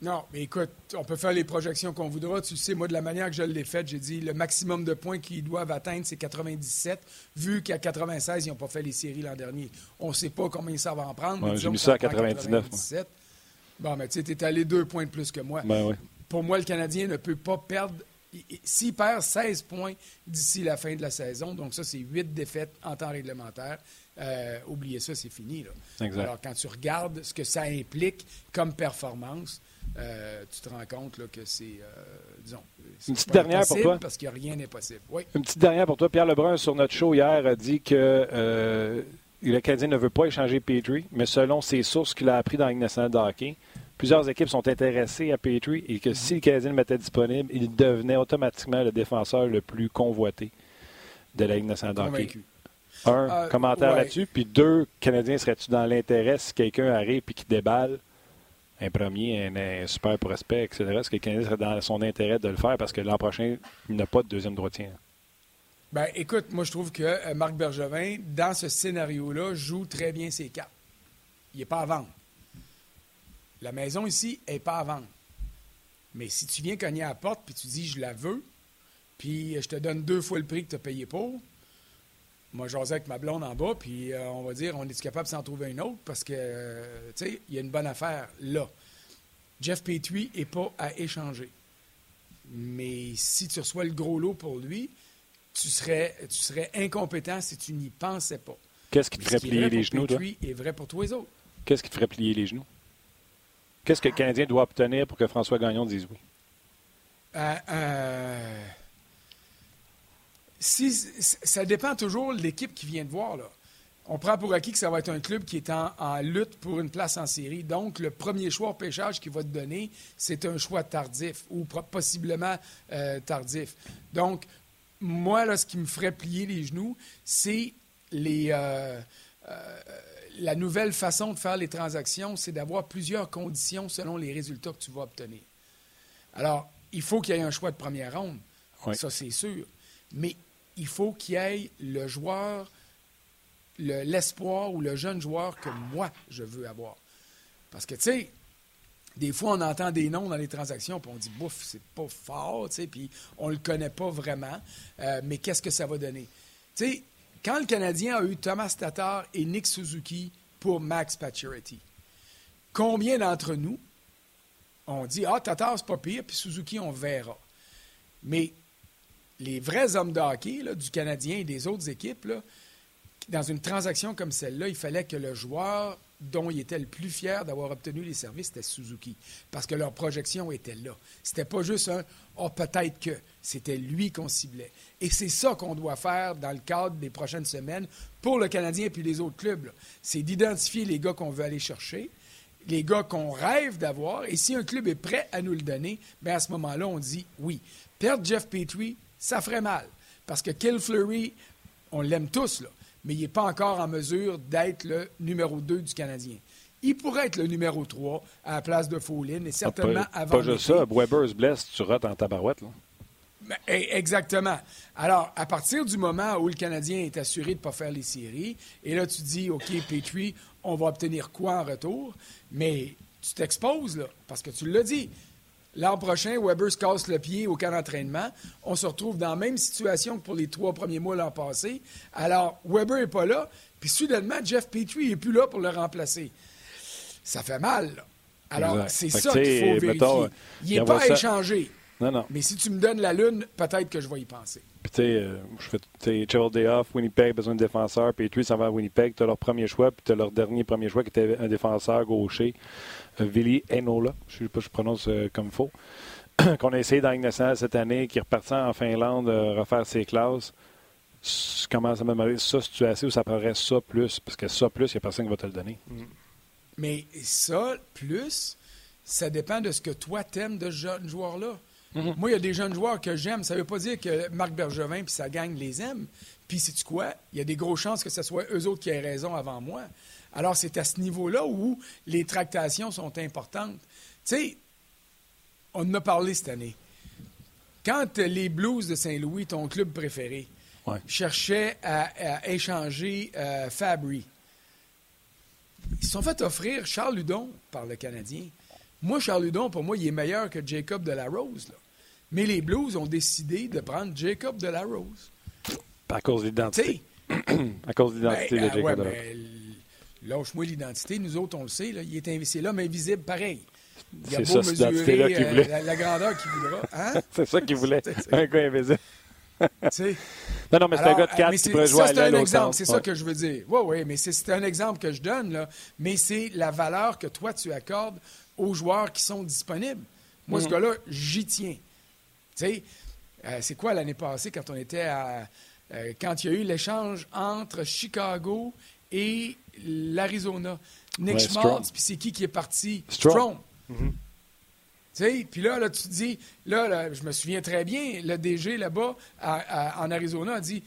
Non, mais écoute, on peut faire les projections qu'on voudra. Tu sais, moi, de la manière que je l'ai faite, j'ai dit le maximum de points qu'ils doivent atteindre, c'est 97, vu qu'à 96, ils n'ont pas fait les séries l'an dernier. On ne sait pas combien ça va en prendre. j'ai mis ça à 99. Bon, mais tu sais, tu es allé deux points de plus que moi. Ben, Pour moi, le Canadien ne peut pas perdre s'il perd 16 points d'ici la fin de la saison, donc ça, c'est 8 défaites en temps réglementaire, euh, oubliez ça, c'est fini. Alors, quand tu regardes ce que ça implique comme performance, euh, tu te rends compte que c'est, euh, disons, une petite dernière pour toi? Parce que rien n'est possible. Oui. Une petite dernière pour toi. Pierre Lebrun, sur notre show hier, a dit que le Canadien ne veut pas échanger Petrie, mais selon ses sources qu'il a appris dans la nationale de hockey, plusieurs équipes sont intéressées à Petrie et que si le Canadien le mettait disponible, il devenait automatiquement le défenseur le plus convoité de la Ligue nationale d'hockey. Un, euh, commentaire là-dessus. Puis deux, Canadien serait-tu dans l'intérêt si quelqu'un arrive et qui déballe? Un premier, un, super prospect, etc. Est-ce que le Canadien serait dans son intérêt de le faire parce que l'an prochain, il n'a pas de deuxième droitier? Ben, écoute, moi, je trouve que euh, Marc Bergevin, dans ce scénario-là, joue très bien ses cartes. Il n'est pas à vendre. La maison ici n'est pas à vendre. Mais si tu viens cogner à la porte puis tu dis je la veux, puis je te donne deux fois le prix que tu as payé pour, moi, j'osais avec ma blonde en bas, puis euh, on va dire, on est capable de s'en trouver une autre? Parce que, euh, tu sais, il y a une bonne affaire là. Jeff Petrie n'est pas à échanger. Mais si tu reçois le gros lot pour lui, tu serais, tu serais incompétent si tu n'y pensais pas. Qu'est-ce qui te ferait plier les genoux, Petrie est vrai pour tous les autres. Qu'est-ce qui te ferait plier les genoux? Qu'est-ce que le Canadien doit obtenir pour que François Gagnon dise oui? Euh, euh, si, ça dépend toujours de l'équipe qui vient de voir. Là. On prend pour acquis que ça va être un club qui est en, lutte pour une place en série. Donc, le premier choix au pêchage qu'il va te donner, c'est un choix tardif ou possiblement euh, tardif. Donc, moi, là, ce qui me ferait plier les genoux, c'est les la nouvelle façon de faire les transactions, c'est d'avoir plusieurs conditions selon les résultats que tu vas obtenir. Alors, il faut qu'il y ait un choix de première ronde, ça c'est sûr, mais il faut qu'il y ait le joueur, l'espoir ou le jeune joueur que moi je veux avoir. Parce que, tu sais, des fois, on entend des noms dans les transactions, puis on dit, bouf, c'est pas fort, tu sais, puis on le connaît pas vraiment, euh, mais qu'est-ce que ça va donner? Tu sais, quand le Canadien a eu Thomas Tatar et Nick Suzuki pour Max Pacioretty, combien d'entre nous ont dit Ah, Tatar, c'est pas pire, puis Suzuki, on verra. Mais les vrais hommes de hockey du Canadien et des autres équipes, dans une transaction comme celle-là, il fallait que le joueur dont il était le plus fier d'avoir obtenu les services, c'était Suzuki. Parce que leur projection était là. C'était pas juste un oh, peut-être que. C'était lui qu'on ciblait. Et c'est ça qu'on doit faire dans le cadre des prochaines semaines pour le Canadien et puis les autres clubs. C'est d'identifier les gars qu'on veut aller chercher, les gars qu'on rêve d'avoir. Et si un club est prêt à nous le donner, bien à ce moment-là, on dit oui. Perdre Jeff Petrie, ça ferait mal. Parce que Kill Fleury, on l'aime tous, là mais il n'est pas encore en mesure d'être le numéro 2 du Canadien. Il pourrait être le numéro 3 à la place de Follin et certainement ah, avant. Pas juste ça, Weber se blesse, tu rates en tabarouette. Là. Eh, exactement. Alors, à partir du moment où le Canadien est assuré de ne pas faire les séries, et là, tu dis, OK, Petrie, on va obtenir quoi en retour? Mais tu t'exposes, là, parce que tu l'as dit. L'an prochain, Weber se casse le pied au camp d'entraînement. On se retrouve dans la même situation que pour les trois premiers mois l'an passé. Alors, Weber n'est pas là, puis soudainement, Jeff Petrie n'est plus là pour le remplacer. Ça fait mal, là. Alors, c'est ça qu'il faut vérifier. il n'est pas à échanger. Non, non. Mais si tu me donnes la lune, peut-être que je vais y penser. Tu sais, euh, je fais, Day Off, Winnipeg, besoin de défenseur, Petrie s'en va à Winnipeg, tu as leur premier choix, puis tu as leur dernier premier choix qui était un défenseur gaucher, euh, Vili Enola, je sais pas si je prononce euh, comme il faut, qu'on a essayé dans nationale cette année, qui est en Finlande refaire ses classes. Je commence à me ça, si tu as assez ou ça prendrait ça plus, parce que ça plus, il n'y a personne qui va te le donner. Mm. Mais ça plus, ça dépend de ce que toi t'aimes de ce jeune joueur-là. Mhm. Moi, il y a des jeunes joueurs que j'aime. Ça ne veut pas dire que Marc Bergevin puis sa gang les aime. Puis, sais-tu quoi? Il y a des grosses chances que ce soit eux autres qui aient raison avant moi. Alors, c'est à ce niveau-là où les tractations sont importantes. Tu sais, on en a parlé cette année. Quand les Blues de Saint-Louis, ton club préféré, cherchaient à, échanger euh, Fabry, ils se sont fait offrir Charles Ludon par le Canadien. Moi, Charles Ludon, pour moi, il est meilleur que Jacob de la Rose. Mais les Blues ont décidé de prendre Jacob de la Rose. À cause de l'identité. à cause de l'identité de ben, Jacob de la Rose. Lâche-moi l'identité. Nous autres, on le sait. Là, il est, c'est l'homme invisible pareil. Il a beau ça, mesurer qu euh, la, la, grandeur qu'il voudra. Hein? c'est ça qu'il voulait. un gars invisible. non, non, mais c'est un gars de 4 qui pourrait jouer à C'est un exemple, c'est ça que je veux dire. Oui, oui, mais c'est un exemple que je donne, là. Mais c'est la valeur que toi, tu accordes aux joueurs qui sont disponibles. Moi, ce mhm. gars-là, j'y tiens. Tu sais, euh, c'est quoi l'année passée quand on était à. Euh, quand il y a eu l'échange entre Chicago et l'Arizona? Nick Schmaltz, puis c'est qui qui est parti? Strom. Mhm. Tu sais, Puis là, là, tu te dis, là, je me souviens très bien, le DG là-bas en Arizona a dit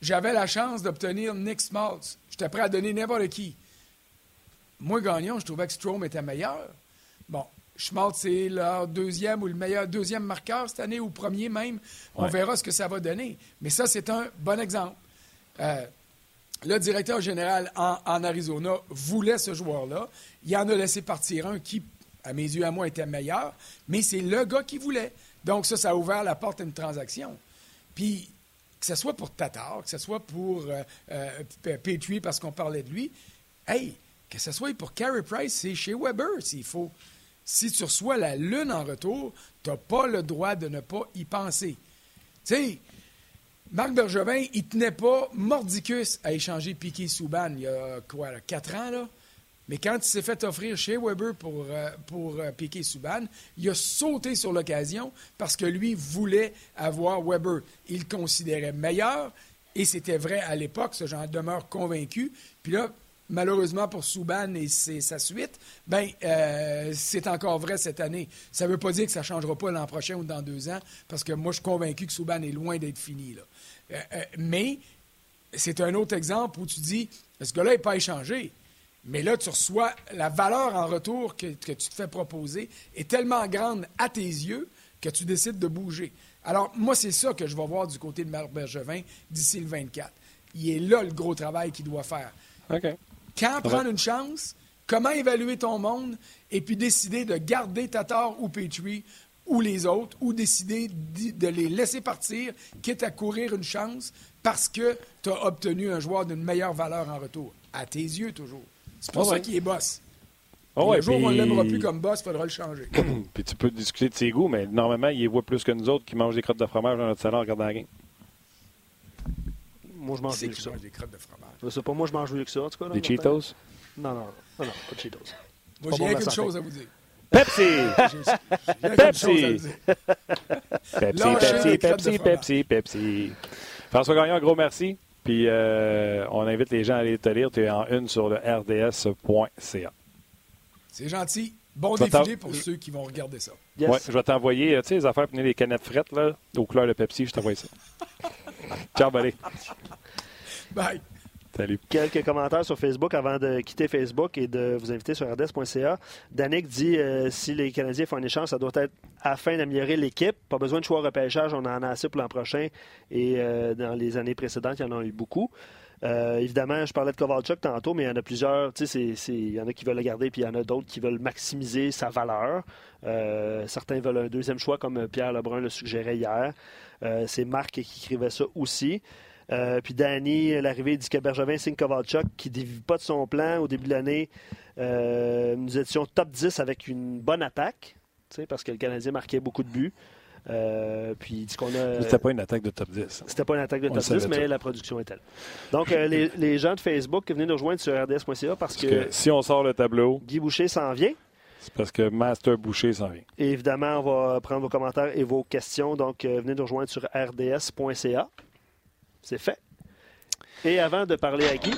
J'avais la chance d'obtenir Nick Schmaltz. J'étais prêt à donner n'importe qui. Moi, gagnant, je trouvais que Strom était meilleur. Schmaltz, c'est leur deuxième ou le meilleur deuxième marqueur cette année, ou premier même. On verra ce que ça va donner. Mais ça, c'est un bon exemple. Euh, le directeur général en, Arizona voulait ce joueur-là. Il en a laissé partir un qui, à mes yeux, à moi, était meilleur, mais c'est le gars qui voulait. Donc, ça, ça a ouvert la porte à une transaction. Puis, que ce soit pour Tatar, que ce soit pour euh, euh, Petrie parce qu'on parlait de lui, hey, que ce soit pour Carey Price, c'est chez Weber s'il faut si tu reçois la lune en retour, tu n'as pas le droit de ne pas y penser. Tu sais, Marc Bergevin, il tenait pas mordicus à échanger Piquet Souban il y a quoi, quatre ans, là? Mais quand il s'est fait offrir chez Weber pour, euh, pour euh, Piquet Souban, il a sauté sur l'occasion parce que lui voulait avoir Weber. Il le considérait meilleur et c'était vrai à l'époque, ce j'en demeure convaincu. Puis là, malheureusement pour Souban et sa suite, ben euh, c'est encore vrai cette année. Ça ne veut pas dire que ça ne changera pas l'an prochain ou dans deux ans, parce que moi, je suis convaincu que Souban est loin d'être fini. Euh, euh, mais c'est un autre exemple où tu dis, ce gars-là n'est pas échangé. Mais là, tu reçois la valeur en retour que, que, tu te fais proposer est tellement grande à tes yeux que tu décides de bouger. Alors, moi, c'est ça que je vais voir du côté de Marc Bergevin d'ici le 24. Il est là le gros travail qu'il doit faire. OK. Quand prendre une chance, comment évaluer ton monde, et puis décider de garder Tatar ou Petrie ou les autres, ou décider de les laisser partir, quitte à courir une chance, parce que tu as obtenu un joueur d'une meilleure valeur en retour? À tes yeux, toujours. C'est pour ça qu'il est boss. Oh le jour où on ne l'aimera plus comme boss, il faudra le changer. puis tu peux discuter de ses goûts, mais normalement, il voit plus que nous autres qui mangent des crottes de fromage dans notre salon en regardant la game. Moi, je mange des crottes de fromage? C'est pas moi, je mange mieux que ça, en tout cas. Des Cheetos? Non, non, non, non, pas de Cheetos. Moi, j'ai rien qu'une chose à vous dire. Pepsi! Pepsi! Pepsi, Pepsi, Pepsi, Pepsi, Pepsi. François Gagnon, un gros merci. Puis euh, on invite les gens à aller te lire. Tu es en une sur le rds.ca. C'est gentil. Bon défilé pour ceux qui vont regarder ça. Yes. Ouais, je vais t'envoyer, tu sais, les affaires pour les canettes frettes, là, aux couleurs de Pepsi, je t'envoie ça. Ciao, buddy. Bye. Salut. Quelques commentaires sur Facebook avant de quitter Facebook et de vous inviter sur rds.ca. Danick dit euh, si les Canadiens font un échange, ça doit être afin d'améliorer l'équipe. Pas besoin de choix repêchage, on en a assez pour l'an prochain. Et euh, dans les années précédentes, il y en a eu beaucoup. Euh, évidemment, je parlais de Kovalchuk tantôt, mais il y en a plusieurs. Il y en a qui veulent le garder, puis il y en a d'autres qui veulent maximiser sa valeur. Certains veulent un deuxième choix, comme Pierre Lebrun le suggérait hier. C'est Marc qui écrivait ça aussi. Euh, puis Danny, l'arrivée dit que Bergevin signe Kovalchuk, qui ne dévie pas de son plan au début de l'année. Euh, nous étions top 10 avec une bonne attaque, parce que le Canadien marquait beaucoup de buts. Euh, puis qu'on a. C'était pas une attaque de top 10. C'était pas une attaque de On top le 10, savait mais tout. la production est telle. Donc, euh, les, les gens de Facebook, venez nous rejoindre sur rds.ca parce Parce que, que si on sort le tableau, Guy Boucher s'en vient. c'est parce que Master Boucher s'en vient. Et évidemment, on va prendre vos commentaires et vos questions. Donc, euh, venez nous rejoindre sur rds.ca. C'est fait. Et avant de parler à Guy,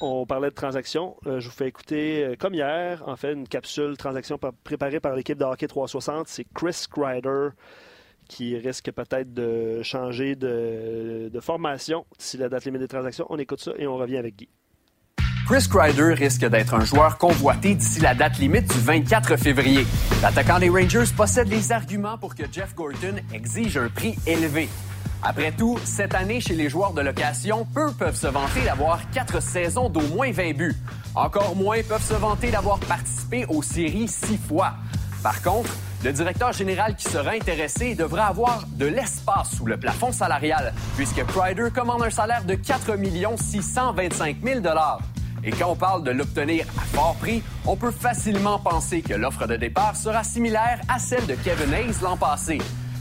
on parlait de transactions. Euh, je vous fais écouter, euh, comme hier, en fait, une capsule transaction par- préparée par l'équipe de hockey 360. C'est Chris Kreider qui risque peut-être de changer de, de formation d'ici la date limite des transactions. On écoute ça et on revient avec Guy. Chris Kreider risque d'être un joueur convoité d'ici la date limite du 24 février. L'attaquant des Rangers possède les arguments pour que Jeff Gorton exige un prix élevé. Après tout, cette année, chez les joueurs de location, peu peuvent se vanter d'avoir quatre saisons d'au moins 20 buts. Encore moins peuvent se vanter d'avoir participé aux séries six fois. Par contre, le directeur général qui sera intéressé devra avoir de l'espace sous le plafond salarial, puisque Kreider commande un salaire de 4 625 000 et quand on parle de l'obtenir à fort prix, on peut facilement penser que l'offre de départ sera similaire à celle de Kevin Hayes l'an passé.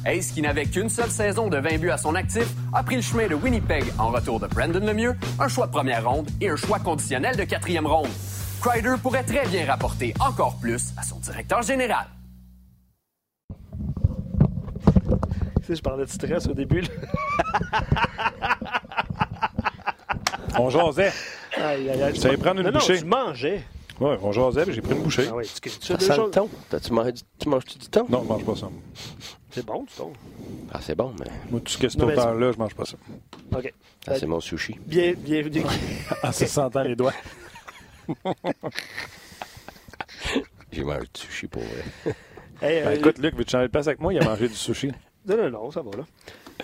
Hayes, qui n'avait qu'une seule saison de 20 buts à son actif, a pris le chemin de Winnipeg en retour de Brandon Lemieux, un choix de première ronde et un choix conditionnel de quatrième ronde. Kreider pourrait très bien rapporter encore plus à son directeur général. Tu sais, je parlais de stress au début. là. On jasait. Aïe, aïe, aïe. Tu savais prendre une non, non, bouchée. tu mangeais. Oui, on jasait, puis j'ai pris une bouchée. Ah oui, tu, tu Ça sent le thon. Tu manges-tu du thon? Non, je mange pas ça. C'est bon, tu tombes. Ah, c'est bon, mais Moi, tout ce que c'est Non, mais autant-là, je mange pas ça. OK. ça, c'est mon sushi. Bien, bienvenue. En se sentant les doigts. J'ai mangé du sushi pour vrai. Hey, Ben, euh, écoute, Luc, veux-tu changer de place avec moi? Il a mangé du sushi. Non, non, non, ça va, là.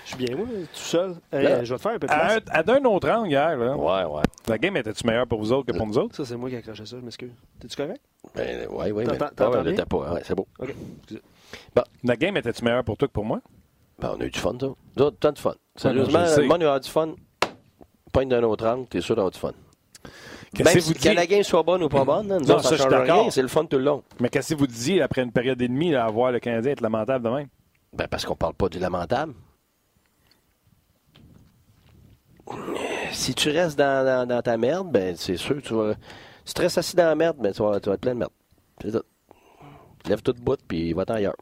Je suis bien, moi, tout seul. Hey, Là. euh, je vais te faire un peu de À, place. un- à d'un autre angle hier, là, Ouais, ouais. la game était-tu meilleure pour vous autres que pour nous autres? Ça, c'est moi qui ai accroché ça, je m'excuse. T'es-tu correct? Ben, ouais, ouais. T'entends- mais- t'entends ouais, là, bien? t'as pas. Ouais, c'est beau. OK. La game était-tu meilleure pour toi que pour moi? Ben, on a eu du fun, ça. Nous autres, tant de fun. Sérieusement, le monde a eu du fun. Pas d'un autre angle, t'es sûr d'avoir du fun. Même que si vous que la game soit bonne ou pas bonne, hein, nous Non, autres, ça, change rien. C'est le fun tout le long. Mais qu'est-ce que vous disiez après une période et demie là, à voir le Canadien être lamentable de même? Ben, parce qu'on parle pas du lamentable. Si tu restes dans, dans- dans ta merde, ben c'est sûr, tu vas. Si tu restes assis dans la merde, ben tu vas, tu vas être plein de merde. C'est tout. Lève tout de bout, puis va-t'en ailleurs.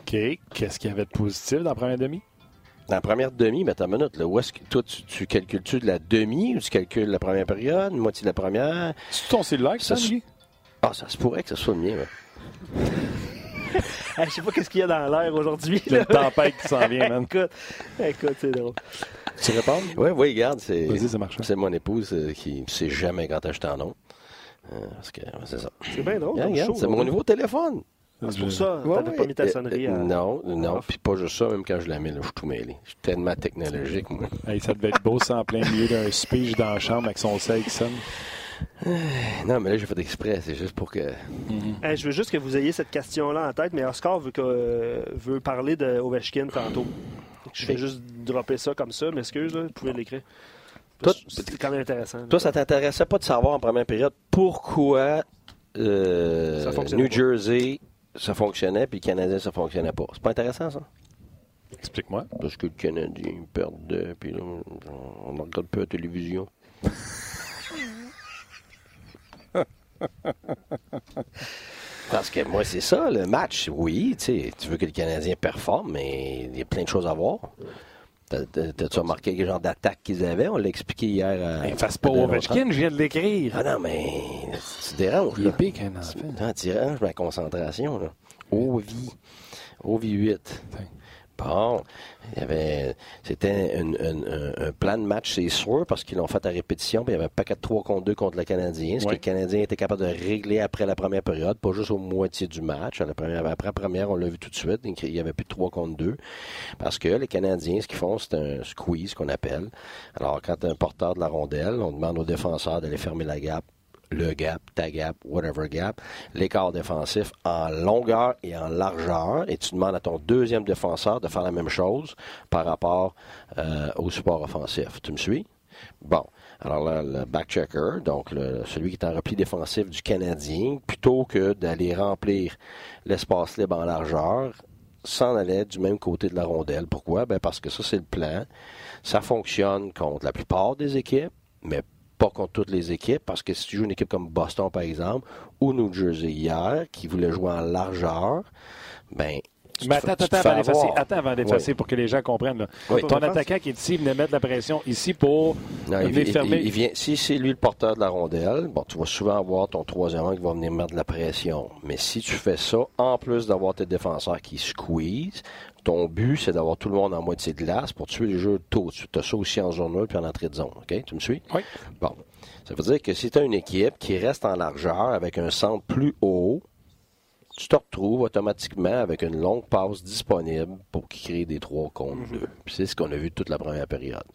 OK. Qu'est-ce qu'il y avait de positif dans la première demi? Dans la première demi, mais attends une minute, là, où est-ce que toi, tu, tu calcules-tu de la demi ou tu calcules la première période, une moitié de la première? C'est ton cellulaire, ça, Ça, Guy? Ah, ça se pourrait que ce soit le mien, ouais. Hey, je sais pas qu'est-ce qu'il y a dans l'air aujourd'hui. Il y a là. une tempête qui s'en vient, man. écoute, écoute, c'est drôle. Tu réponds? Oui, oui, regarde, c'est. Vas-y, ça marche. C'est mon épouse euh, qui ne sait jamais quand acheter en nom. Euh, parce que ouais, c'est ça. C'est bien drôle. C'est mon nouveau téléphone. Ah, C'est pour ça, Ouais, t'avais ouais. pas mis ta Euh, sonnerie. euh, à- Non, non, puis pas juste ça, même quand je la mets, là, je suis tout mêlé. Je suis tellement technologique, moi. Hey, ça devait être beau, ça, en plein milieu d'un speech dans la chambre avec son sel qui sonne. Non, mais là, j'ai fait exprès, c'est juste pour que. Hey, je veux juste que vous ayez cette question-là en tête, mais Oscar veut, que, euh, veut parler de Ovechkin tantôt. Je vais juste dropper ça comme ça, m'excuse, là, vous pouvez l'écrire. Toi- C'est quand même intéressant. Toi, ça t'intéressait pas de savoir en première période pourquoi euh, New pas. Jersey, ça fonctionnait, puis le Canadien, ça fonctionnait pas. C'est pas intéressant, ça? Explique-moi. Parce que le Canadien perdait, puis là, on on regarde peu la télévision. Parce que moi, c'est ça, le match. Oui, tu sais, tu veux que le Canadien performe, mais il y a plein de choses à voir. T'as- t'as- T'as-tu remarqué quel genre d'attaque qu'ils avaient? On l'a expliqué hier. À, fasse pas Ovechkin, je viens de l'écrire. Ah non, mais tu déranges. Il enfant. Non, tu déranges ma concentration. Là. OV. OV8. Bon, il y avait, c'était un, un, un, plan de match, c'est sûr, parce qu'ils l'ont fait à répétition, puis il y avait un paquet de 3 contre 2 contre le Canadien, ce que le Canadien était capable de régler après la première période, pas juste au moitié du match. la première, après la première, on l'a vu tout de suite, il y avait plus de 3 contre 2, parce que les Canadiens, ce qu'ils font, c'est un squeeze qu'on appelle. Alors, quand tu un porteur de la rondelle, on demande aux défenseurs d'aller fermer la gap le gap, ta gap, whatever gap, l'écart défensif en longueur et en largeur, et tu demandes à ton deuxième défenseur de faire la même chose par rapport euh, au support offensif. Tu me suis? Bon. Alors, le, back-checker, donc celui qui est en repli défensif du Canadien, plutôt que d'aller remplir l'espace libre en largeur, s'en allait du même côté de la rondelle. Pourquoi? Ben parce que ça, c'est le plan. Ça fonctionne contre la plupart des équipes, mais pas contre toutes les équipes, parce que si tu joues une équipe comme Boston, par exemple, ou New Jersey hier, qui voulait jouer en largeur, ben mais attends, attends, avant d'effacer, pour que les gens comprennent. Ton attaquant qui est ici, il venait mettre la pression ici pour venir fermer. Il, vient, si c'est lui le porteur de la rondelle, bon, tu vas souvent avoir ton troisième homme qui va venir mettre de la pression. Mais si tu fais ça, en plus d'avoir tes défenseurs qui squeeze, ton but, c'est d'avoir tout le monde en moitié de glace pour tuer le jeu tôt. Tu as ça aussi en zone 1 puis en entrée de zone. OK? Tu me suis? Oui. Bon. Ça veut dire que si tu as une équipe qui reste en largeur avec un centre plus haut, tu te retrouves automatiquement avec une longue passe disponible pour créer des trois contre 2. Mhm. C'est ce qu'on a vu toute la première période.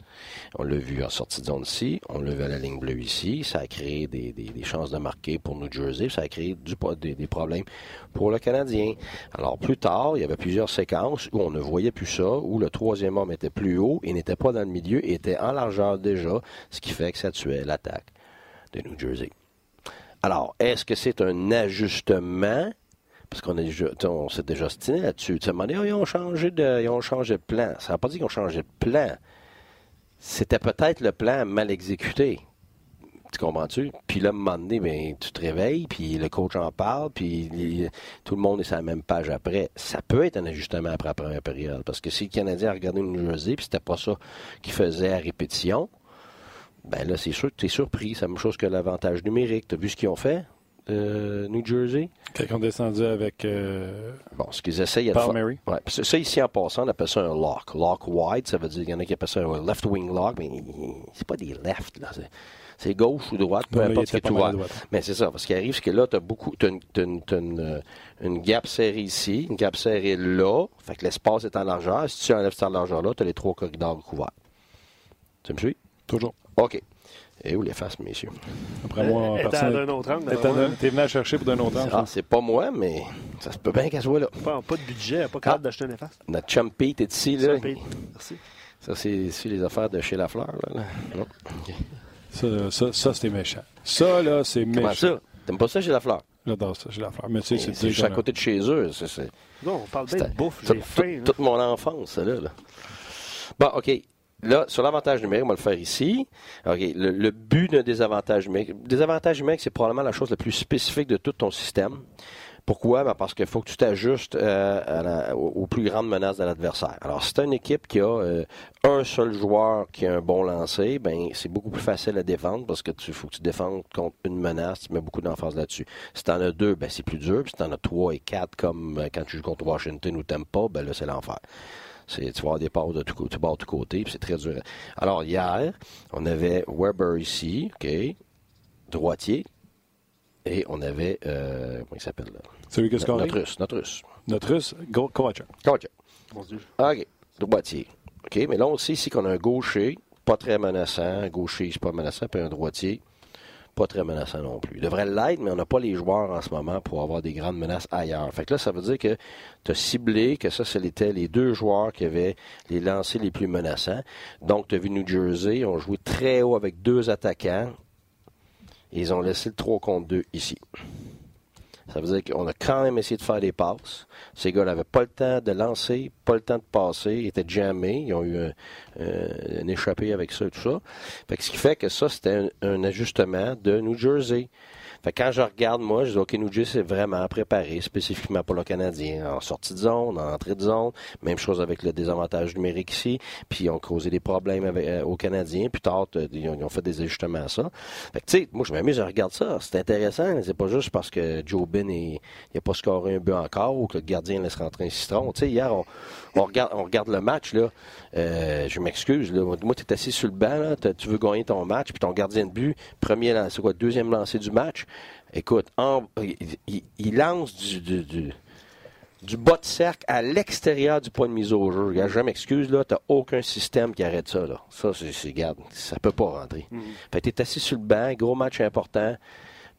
On l'a vu en sortie de zone ici, on l'a vu à la ligne bleue ici. Ça a créé des, chances de marquer pour New Jersey, ça a créé du, des, des, problèmes pour le Canadien. Alors plus tard, il y avait plusieurs séquences où on ne voyait plus ça, où le troisième homme était plus haut et n'était pas dans le milieu et était en largeur déjà, ce qui fait que ça tuait l'attaque de New Jersey. Alors, est-ce que c'est un ajustement parce qu'on on s'est déjà stiné là-dessus. Tu sais, ils ont changé de, ils ont changé de plan. Ça n'a pas dit qu'ils ont changé de plan. C'était peut-être le plan mal exécuté. Tu comprends-tu? Puis là, à un moment donné, ben, tu te réveilles, puis le coach en parle, puis tout le monde est sur la même page après. Ça peut être un ajustement après la première période. Parce que si le Canadien a regardé une Jersey, puis c'était pas ça qu'il faisait à répétition, ben là, c'est sûr que tu es surpris. C'est la même chose que l'avantage numérique. Tu as vu ce qu'ils ont fait? De New Jersey. Quand on descendu avec. Euh, bon, ce qu'ils essayent de faire. Ouais, ça, ici, en passant, on appelle ça un lock. Lock wide, ça veut dire qu'il y en a qui appellent ça un left wing lock, mais c'est pas des left, là. C'est gauche ou droite, peu importe ce que tu vois. Mais c'est ça, parce qu'il arrive, c'est que là, tu as beaucoup. Tu as, une, euh, une, gap serrée ici, une gap serrée là. Fait que l'espace est en largeur. Si tu enlèves cette largeur-là, tu as les trois corridors couverts. Tu me suis? Toujours. OK. Et où les faces, messieurs? Après moi, personne. d'un autre angle. T'es venu à chercher pour d'un autre angle. Ah, c'est pas moi, mais ça se peut bien qu'elle soit là. Pas, pas de budget, pas capable ah, d'acheter une efface. Notre chum Pete est ici, là. Merci. Ça, c'est ici les affaires de chez Lafleur, là. Non? Ça, ça, ça c'était méchant. Ça, là, c'est méchant. Comment ça? T'aimes pas ça chez Lafleur? J'adore ça chez Lafleur. Mais tu sais, c'est juste à côté de chez eux. Non, on parle bien de bouffe. J'ai faim. Toute mon enfance, là, là. Bon, OK. Là, sur l'avantage numérique, on va le faire ici. le, but d'un désavantage numérique. Désavantage numérique, c'est probablement la chose la plus spécifique de tout ton système. Pourquoi? Ben parce qu'il faut que tu t'ajustes euh, aux, plus grandes menaces de l'adversaire. Alors, si tu une équipe qui a euh, un seul joueur qui a un bon lancer, ben c'est beaucoup plus facile à défendre parce que tu faut que tu défendes contre une menace, tu mets beaucoup d'emphase là-dessus. Si tu en as deux, ben c'est plus dur. Puis si tu en as trois et quatre, comme euh, quand tu joues contre Washington ou pas, ben là, c'est l'enfer. Tu vas avoir des passes de tout, bord, de tout côté, puis c'est très dur. Alors, hier, on avait Weber ici, OK, droitier, et on avait, euh, comment il s'appelle là? Celui qui a Notre russe, notre russe. Notre russe. Kovacev. OK, droitier. OK, mais là, on sait ici qu'on a un gaucher, pas très menaçant, un gaucher, c'est pas menaçant, puis un droitier, pas très menaçant non plus. Il devrait l'être, mais on n'a pas les joueurs en ce moment pour avoir des grandes menaces ailleurs. Fait que là, ça veut dire que tu as ciblé que ça, c'était les deux joueurs qui avaient les lancers les plus menaçants. Donc, tu as vu New Jersey, ont joué très haut avec deux attaquants. ils ont laissé le 3 contre 2 ici. Ça veut dire qu'on a quand même essayé de faire des passes. Ces gars n'avaient pas le temps de lancer, pas le temps de passer, ils étaient jamais. Ils ont eu un, échappé avec ça et tout ça. ce qui fait que ça, c'était un, ajustement de New Jersey. Fait que quand je regarde, moi, je dis, OK, Nugent s'est vraiment préparé spécifiquement pour le Canadien, en sortie de zone, en entrée de zone. Même chose avec le désavantage numérique ici. Puis ils ont causé des problèmes avec, euh, aux Canadiens. Puis tard, euh, ils ont, ils ont fait des ajustements à ça. Fait que, tu sais, moi, je m'amuse, je regarde ça. C'est intéressant. C'est pas juste parce que Joe Bin il a pas scoré un but encore ou que le gardien laisse rentrer un citron. Tu sais, hier, on, on regarde, on regarde le match, là. Euh, je m'excuse, là. Moi, tu es assis sur le banc, là. Tu veux gagner ton match, puis ton gardien de but, premier, lan- c'est quoi, deuxième lancé du match? Écoute, en- il, il- il lance du, du, du, du bas de cercle à l'extérieur du point de mise au jeu. Regarde, je m'excuse, là. T'as aucun système qui arrête ça, là. Ça, c'est, regarde, ça peut pas rentrer. Fait que t'es assis sur le banc, gros match important,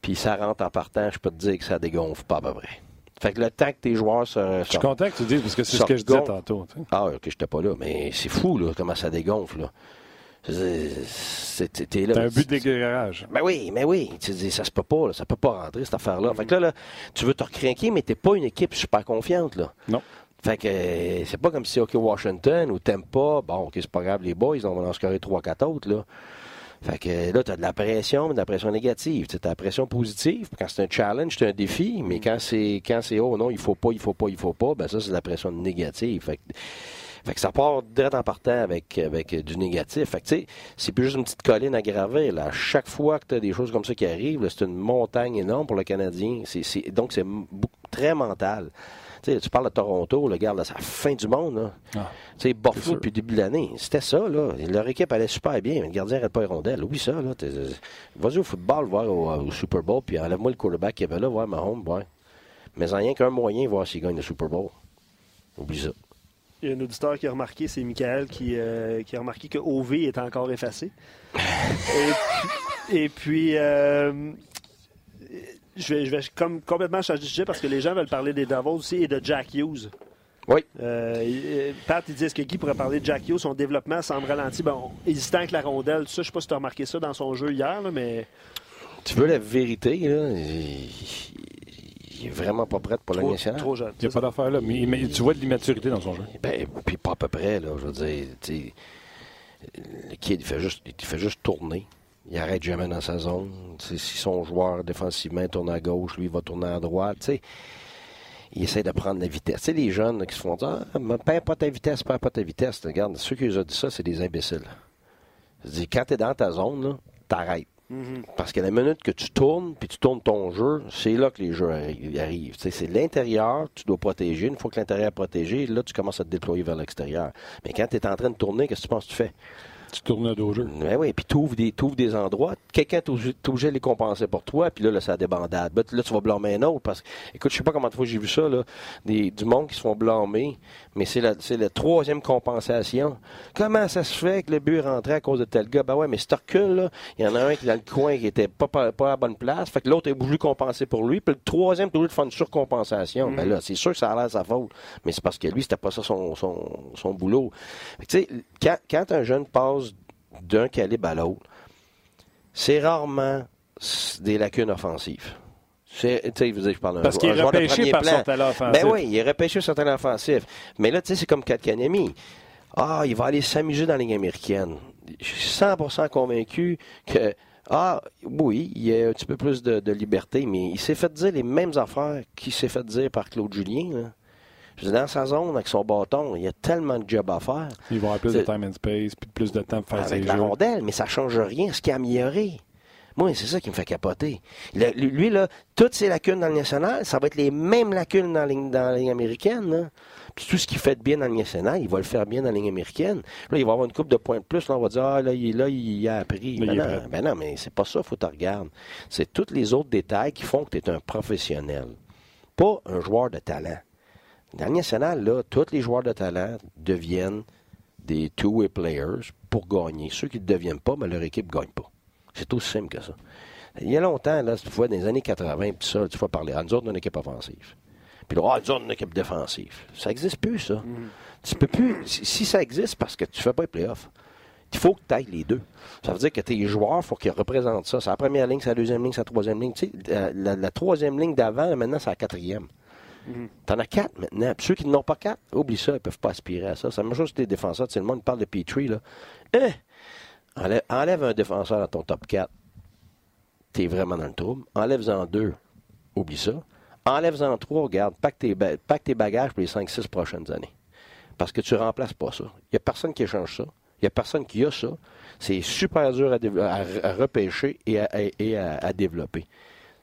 puis ça rentre en partant, je peux te dire que ça dégonfle pas à peu près. Fait que le temps que tes joueurs se. Je suis content que tu dises, parce que c'est ce que je disais tantôt. tu sais. Ah, ok, j'étais pas là, mais c'est fou, là, comment ça dégonfle, là. T'es là. Un but de dégarage. Ben oui, mais oui. Tu dis, ça se peut pas, là, ça peut pas rentrer, cette affaire-là. Fait que là, là, tu veux te recrinquer, mais t'es pas une équipe super confiante, là. Non. Fait que euh, c'est pas comme si, OK, Washington ou Tampa, bon, OK, c'est pas grave, les boys, on va en scorer 3-4 autres, là. Fait que là, tu as de la pression, mais de la pression négative. Tu as la pression positive. Quand c'est un challenge, c'est un défi, mais quand c'est quand c'est oh non, il faut pas, il faut pas, il faut pas, ben ça, c'est de la pression négative. Fait que, fait que ça part direct en partant avec, avec du négatif. Fait que tu sais, c'est plus juste une petite colline à gravir. Là. À chaque fois que tu as des choses comme ça qui arrivent, c'est une montagne énorme pour le Canadien. Donc, c'est très mental. Tu sais, tu parles de Toronto, le gars, là, c'est la fin du monde. Là. Ah. Tu sais, Buffalo depuis le début de l'année, c'était ça, là. Leur équipe allait super bien, mais le gardien n'arrête pas les rondelles. Oui, ça, là. t'es- Vas-y au football, voir au, au Super Bowl, puis enlève-moi le quarterback qu'il y avait là, voir Mahomes, voir. Mais en rien qu'un moyen, voir s'il gagne le Super Bowl. Oublie ça. Il y a un auditeur qui a remarqué, c'est Michael, qui, euh, qui a remarqué que OV est encore effacé. et puis, et puis, euh, je vais, je vais comme complètement changer de sujet parce que les gens veulent parler des Devils aussi et de Jack Hughes. Oui. Euh, il- Pat, il dit est-ce que Guy pourrait parler de Jack Hughes Son développement semble ralenti. Bon, hésitant avec la rondelle, tout ça, je ne sais pas si tu as remarqué ça dans son jeu hier, là, mais Tu veux la vérité, là? Il, il est vraiment pas prêt pour la nationale. trop jeune. Il n'y a pas d'affaire là. Mais, mais tu vois de l'immaturité dans son jeu. Ben, puis pas à peu près, là. Je veux dire, tu sais, le kid, il fait juste, il fait juste tourner. Il arrête jamais dans sa zone. Si son joueur défensivement tourne à gauche, lui, il va tourner à droite. Il essaie de prendre la vitesse. Tu sais, les jeunes qui se font dire Ah, perds pas ta vitesse, perds pas ta vitesse. Regarde, ceux qui ont dit ça, c'est des imbéciles. Je dis, quand tu es dans ta zone, t'arrêtes. Mhm. Parce que la minute que tu tournes, puis tu tournes ton jeu, c'est là que les jeux arri- arrivent. C'est l'intérieur, tu dois protéger. Une fois que l'intérieur est protégé, là, tu commences à te déployer vers l'extérieur. Mais quand tu es en train de tourner, qu'est-ce que tu penses que tu fais? Tu tournes le dos au jeu. Ben oui, puis tu ouvres des, t'ouvres des endroits. Quelqu'un est obligé- de les compenser pour toi, puis là, là, ça débandade. Ben, là, tu vas blâmer un autre. Parce que, écoute, je sais pas combien de fois j'ai vu ça, là, des, du monde qui se font blâmer, mais c'est la, c'est la troisième compensation. Comment ça se fait que le but est rentré à cause de tel gars? Ben ouais, mais si tu recules, là, il y en a un qui est dans le coin qui était pas, pas, pas à la bonne place, fait que l'autre est voulu compenser pour lui, puis le troisième est obligé de faire une surcompensation. Ben là, c'est sûr que ça a l'air de sa faute, mais c'est parce que lui, c'était pas ça son, son, son boulot. Fait que, Tu sais, quand, quand un jeune passe d'un calibre à l'autre, c'est rarement des lacunes offensives. C'est, tu sais, je veux dire, je parle Parce qu'il est repêché par plan. son talent offensif. Ben oui, il est repêché sur son talent offensif. Mais là, tu sais, c'est comme Katkanemi. Ah, il va aller s'amuser dans la Ligue américaine. Je suis 100% convaincu que, ah, oui, il y a un petit peu plus de, de liberté, mais il s'est fait dire les mêmes affaires qu'il s'est fait dire par Claude Julien. là. Dans sa zone, avec son bâton, il y a tellement de job à faire. Il va avoir plus de time and space, puis plus de temps pour faire ses Avec la jeux. rondelle, mais ça change rien. Ce qui a amélioré. Moi, c'est ça qui me fait capoter. Le- lui, là, toutes ses lacunes dans le national, ça va être les mêmes lacunes dans la ligne, dans la ligne américaine. Puis tout ce qu'il fait de bien dans le national, il va le faire bien dans la ligne américaine. Là, il va avoir une coupe de points de plus. Là, on va dire, ah, là, il, là, il a appris. Là, Ben il non, ben non, mais c'est pas ça, faut que tu regardes. C'est tous les autres détails qui font que tu es un professionnel. Pas un joueur de talent. Dans le national, là, tous les joueurs de talent deviennent des two-way players pour gagner. Ceux qui ne deviennent pas, mais leur équipe ne gagne pas. C'est aussi simple que ça. Il y a longtemps, là, tu vois, dans les années 80, puis ça, tu vois parler, ah, nous autres, on a une équipe offensive. Puis là, ah, nous autres, on a une équipe défensive. Ça n'existe plus, ça. Tu peux plus. Si, ça existe, parce que tu ne fais pas les playoffs. Il faut que tu ailles les deux. Ça veut dire que tes joueurs, il faut qu'ils représentent ça. C'est la première ligne, c'est la deuxième ligne, c'est la troisième ligne. Tu sais, la, la troisième ligne d'avant, maintenant, c'est la quatrième. T'en as quatre maintenant. Puis ceux qui n'ont pas quatre, oublie ça, ils peuvent pas aspirer à ça. C'est la même chose que tes défenseurs. Tu sais, le monde parle de Petrie, là. Hein? Enlève, un défenseur dans ton top 4. t'es vraiment dans le trouble. Enlève-en deux, oublie ça. Enlève-en trois, regarde, pack tes, pack tes bagages pour les 5-6 prochaines années. Parce que tu remplaces pas ça. Il n'y a personne qui échange ça. Il n'y a personne qui a ça. C'est super dur à, repêcher et, à développer.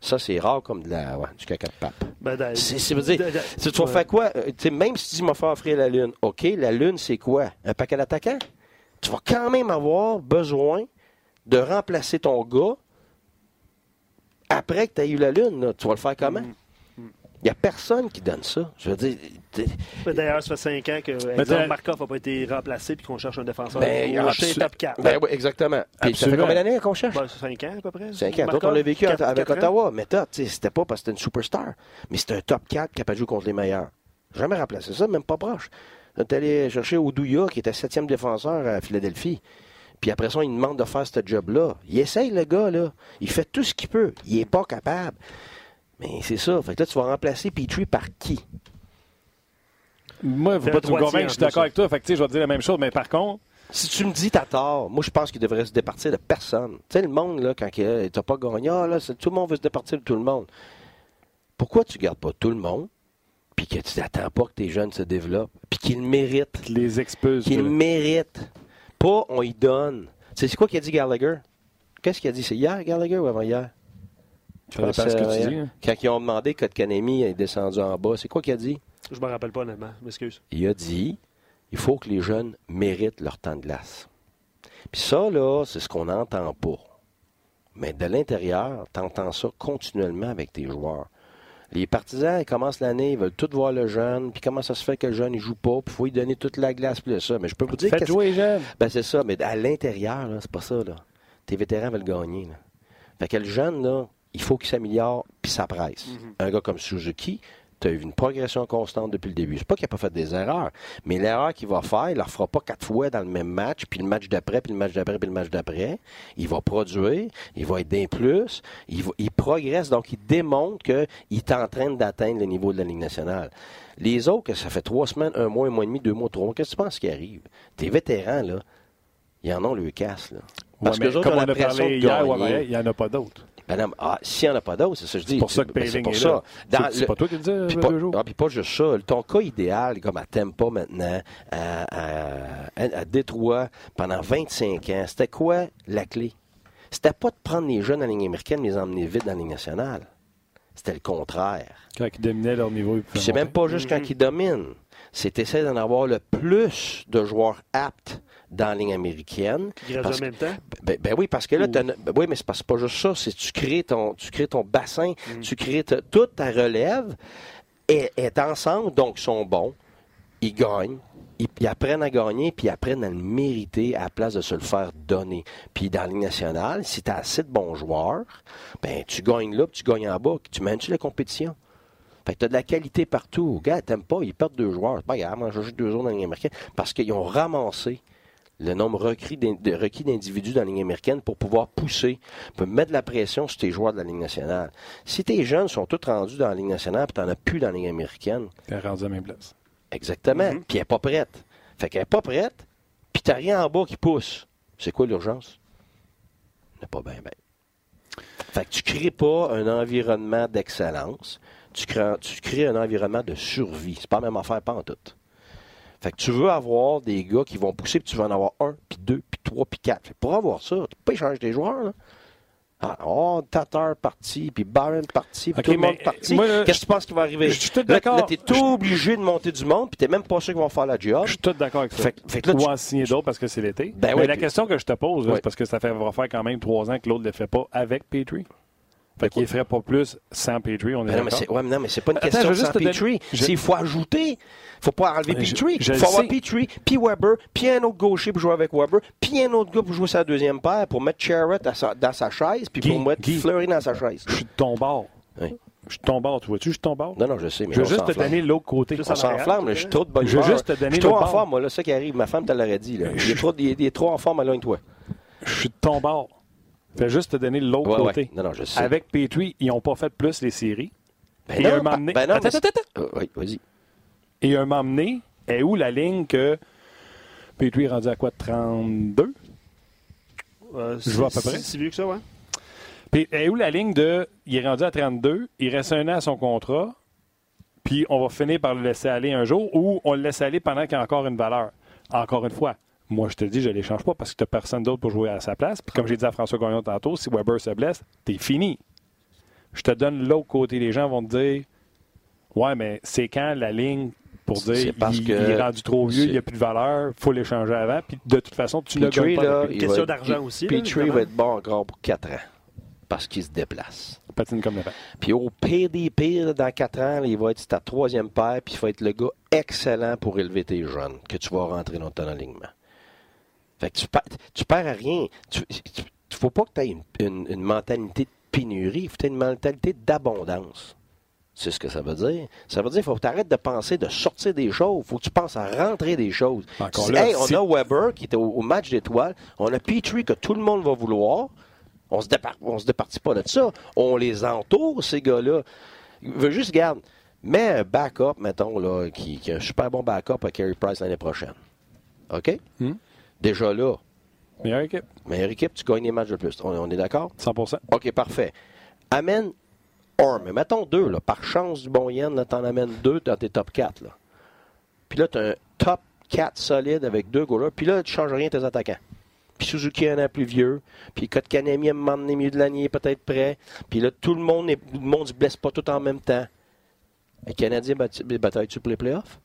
Ça, c'est rare comme de la, ouais, du caca de pape. Ben, C'est- c'est veut dire, dans- dans- tu vas ouais. faire quoi? Euh, tu sais, même si tu m'a fait offrir la Lune, OK, la Lune, c'est quoi? Un paquet d'attaquants? Tu vas quand même avoir besoin de remplacer ton gars après que tu aies eu la Lune. là. Tu vas le faire comment? Mm. Il n'y a personne qui donne ça. Je veux dire, D'ailleurs, ça fait 5 ans que exemple, Markov n'a pas été remplacé puis qu'on cherche un défenseur. Ben, acheter absolu- top 4. ben oui, exactement. Puis ça fait combien d'années qu'on cherche? Ben, 5 ans à peu près. 5 ans. Markov, Toi, on l'a vécu avec. Ottawa. Mais toi, tu sais, c'était pas parce que c'était une superstar. Mais c'était un top 4 capable de jouer contre les meilleurs. Jamais remplacé ça, même pas proche. On est allé chercher Oduya, qui était septième défenseur à Philadelphie. Puis après ça, il demande de faire ce job-là. Il essaye, le gars, là. Il fait tout ce qu'il peut. Il est pas capable. Mais c'est ça. Fait que là, tu vas remplacer Petrie par qui? Moi, faut pas te convaincre, je suis d'accord avec toi. Fait que, tu sais, je vais te dire la même chose, mais par contre, Si tu me dis t'as tort, moi je pense qu'il devrait se départir de personne. Tu sais, le monde, là, quand il t'as pas gagné, ah, là, c'est- tout le monde veut se départir de tout le monde. Pourquoi tu gardes pas tout le monde, puis que tu n'attends pas que tes jeunes se développent, puis qu'ils le méritent, tu les expulses. qu'ils méritent. Pas on y donne. Tu sais, c'est quoi qu'il a dit Gallagher? Qu'est-ce qu'il a dit? C'est hier, Gallagher, ou avant-hier? Ça dépend de ce que tu dis, hein? Quand ils ont demandé que Kanemi est descendu en bas, c'est quoi qu'il a dit? Je me rappelle pas honnêtement, je m'excuse. il a dit il faut que les jeunes méritent leur temps de glace. Puis ça, là, c'est ce qu'on n'entend pas. Mais de l'intérieur, tu entends ça continuellement avec tes joueurs. Les partisans, ils commencent l'année, ils veulent tout voir le jeune, puis comment ça se fait que le jeune, il joue pas, puis il faut lui donner toute la glace, puis ça. Mais je peux vous dire Faites que jouer les jeunes. ben, c'est ça, mais à l'intérieur, c'est pas ça, là. Tes vétérans veulent gagner, là. Fait que le jeune, là, il faut qu'il s'améliore, puis ça presse. Un gars comme Suzuki, tu as eu une progression constante depuis le début. C'est pas qu'il n'a pas fait des erreurs, mais l'erreur qu'il va faire, il ne la refera pas quatre fois dans le même match, puis le match d'après, puis le match d'après, puis le match d'après. Il va produire, il va être d'un plus, il, va- il progresse, donc il démontre qu'il est en train d'atteindre le niveau de la Ligue nationale. Les autres, que ça fait trois semaines, un mois, un mois et demi, deux mois, trois mois, qu'est-ce que tu penses qui arrive? Tes vétérans, là, ils en ont le casse, là. Parce Ouais, que autres comme on a parlé hier, il n'y en a pas d'autres. Ben non, ah, s'il n'y en a pas d'autres, c'est ça que je dis. C'est pour ça que ben, c'est Payling pour est ça. là. C'est- le- pas toi qui le disais, puis a pas, deux jours. ah, puis pas juste ça. Ton cas idéal, comme à Tampa maintenant, à, à- à Détroit, pendant 25 ans, c'était quoi la clé? C'était pas de prendre les jeunes en ligne américaine et les emmener vite dans la ligne nationale. C'était le contraire. Quand ils dominaient leur niveau. c'est même pas juste quand ils dominent. C'est essayer d'en avoir le plus de joueurs aptes dans la ligne américaine. Qui en même temps? ben, ben oui, parce que là, ben oui, mais c'est pas, juste ça. C'est tu crées ton, tu crées ton bassin, tu crées toute ta relève est, est ensemble, donc ils sont bons, ils gagnent, ils, apprennent à gagner, puis ils apprennent à le mériter à la place de se le faire donner. Puis dans la Ligue nationale, si tu as assez de bons joueurs, ben tu gagnes là, puis tu gagnes en bas, tu mènes-tu la compétition? Fait que tu as de la qualité partout. Gars, t'aimes pas, ils perdent deux joueurs. Pas grave, moi, joue deux autres dans la Ligue américaine. Parce qu'ils ont ramassé le nombre requis d'in- de- requis d'individus dans la Ligue américaine pour pouvoir pousser, pour mettre de la pression sur tes joueurs de la Ligue nationale. Si tes jeunes sont tous rendus dans la Ligue nationale et tu n'en as plus dans la Ligue américaine, T'es rendu à la même place. exactement, puis elle n'est pas prête. Fait qu'elle n'est pas prête, puis tu rien en bas qui pousse. C'est quoi l'urgence? N'est pas bien, bien. Fait que tu crées pas un environnement d'excellence, tu crées, tu crées un environnement de survie. C'est pas la même affaire, pas en tout. Fait que tu veux avoir des gars qui vont pousser, puis tu veux en avoir un, puis deux, puis trois, puis quatre. Fait que pour avoir ça, tu peux pas échanger tes joueurs. Là. Ah, oh, Tatar parti, puis Barron parti, puis Ok, tout le monde mais, parti. là, Qu'est-ce que tu penses qui va arriver? je suis tout Là, d'accord. Là, t'es tout obligé de monter du monde, puis t'es même pas sûr qu'ils vont faire la job. Je suis tout d'accord avec ça. Fait- fait que là, Ou tu- en signer d'autres parce que c'est l'été. Ben Mais oui, la puis- question que je te pose, là, Oui. c'est parce que ça fait, va faire quand même trois ans que l'autre ne le fait pas avec Petrie. Fait qu'il ne ferait pas plus sans Petrie, on est non, mais c'est, ouais, mais non, mais c'est pas une Attends, question de sans Petrie. je- C'est il faut ajouter. faut pas enlever Petrie. Il faut avoir. Petrie, puis Weber, puis un autre gaucher pour jouer avec Weber, puis un autre gars pour jouer sa deuxième paire, pour mettre Charrette à sa- dans sa chaise, puis pour mettre Guy. Fleury dans sa chaise. Je suis de ton bord. Oui. Je suis de ton bord, tu vois-tu? Je suis de ton bord? Non, non, je sais, mais je veux juste te donner l'autre côté. On en s'enflamme, je suis trop de bonne Je veux juste te donner Je suis trop en forme, moi, là, ça qui arrive. Ma femme te l'aurait dit, là. Il est trop, il est- il est trop en forme, éloigne-toi. Je suis de ton bord. Fais juste te donner l'autre Ouais, côté. ouais. Non, non, je sais. Avec Petrie, ils n'ont pas fait plus les séries. Ben Et non, un moment donné- ben non, Attends, attends, attends. Euh, Oui, vas-y. Et un moment donné, est où la ligne que Petrie est rendu à quoi? 32? Euh, Je vois à peu près. C'est si vieux que ça, ouais. Puis, est où la ligne de. Il est rendu à 32, il reste un an à son contrat, puis on va finir par le laisser aller un jour, ou on le laisse aller pendant qu'il a encore une valeur. Encore une fois, moi, je te dis, je ne l'échange pas parce que tu n'as personne d'autre pour jouer à sa place. Puis, comme j'ai dit à François Gagnon tantôt, si Weber se blesse, t'es fini. Je te donne l'autre côté. Les gens vont te dire Ouais, mais c'est quand la ligne pour dire C'est parce il, que il est rendu trop vieux, il n'y a plus de valeur, il faut l'échanger avant. Puis, de toute façon, tu ne gagnes pas. il Question va- d'argent aussi, Petrie va être bon encore pour 4 ans parce qu'il se déplace. Patine comme le vent. Puis au pire des pires, dans 4 ans, il va être ta troisième paire, puis il va être le gars excellent pour élever tes jeunes que tu vas rentrer dans ton alignement. Fait que tu perds, tu perds à rien. Tu ne faut pas que tu aies une, une- une mentalité de pénurie, il faut que tu aies une mentalité d'abondance. C'est ce que ça veut dire? Ça veut dire qu'il faut que tu arrêtes de penser de sortir des choses. Il faut que tu penses à rentrer des choses. Là, hey, on a Weber qui était au, au match d'étoiles. On a Petrie que tout le monde va vouloir. On se départ, on se départit pas de ça. On les entoure, ces gars-là. Il veut juste, garde, mets un backup, mettons, là, qui, qui a un super bon backup à Carey Price l'année prochaine. OK? Hmm? Déjà là, Meilleure équipe, meilleure équipe, tu gagnes les matchs de plus. On, on est d'accord? 100% OK, parfait. Amène un, mais mettons deux, là, par chance du bon yen, là, t'en amènes deux dans tes top 4. Là. Puis là, tu as un top 4 solide avec deux goalers. Puis là, tu ne changes rien tes attaquants. Puis Suzuki est un an plus vieux. Puis Kotkanemi, à un moment donné, milieu de l'année, est peut-être prêt. Puis là, tout le monde ne le monde se blesse pas tout en même temps. Les Canadiens bata- bataillent-tu pour les playoffs?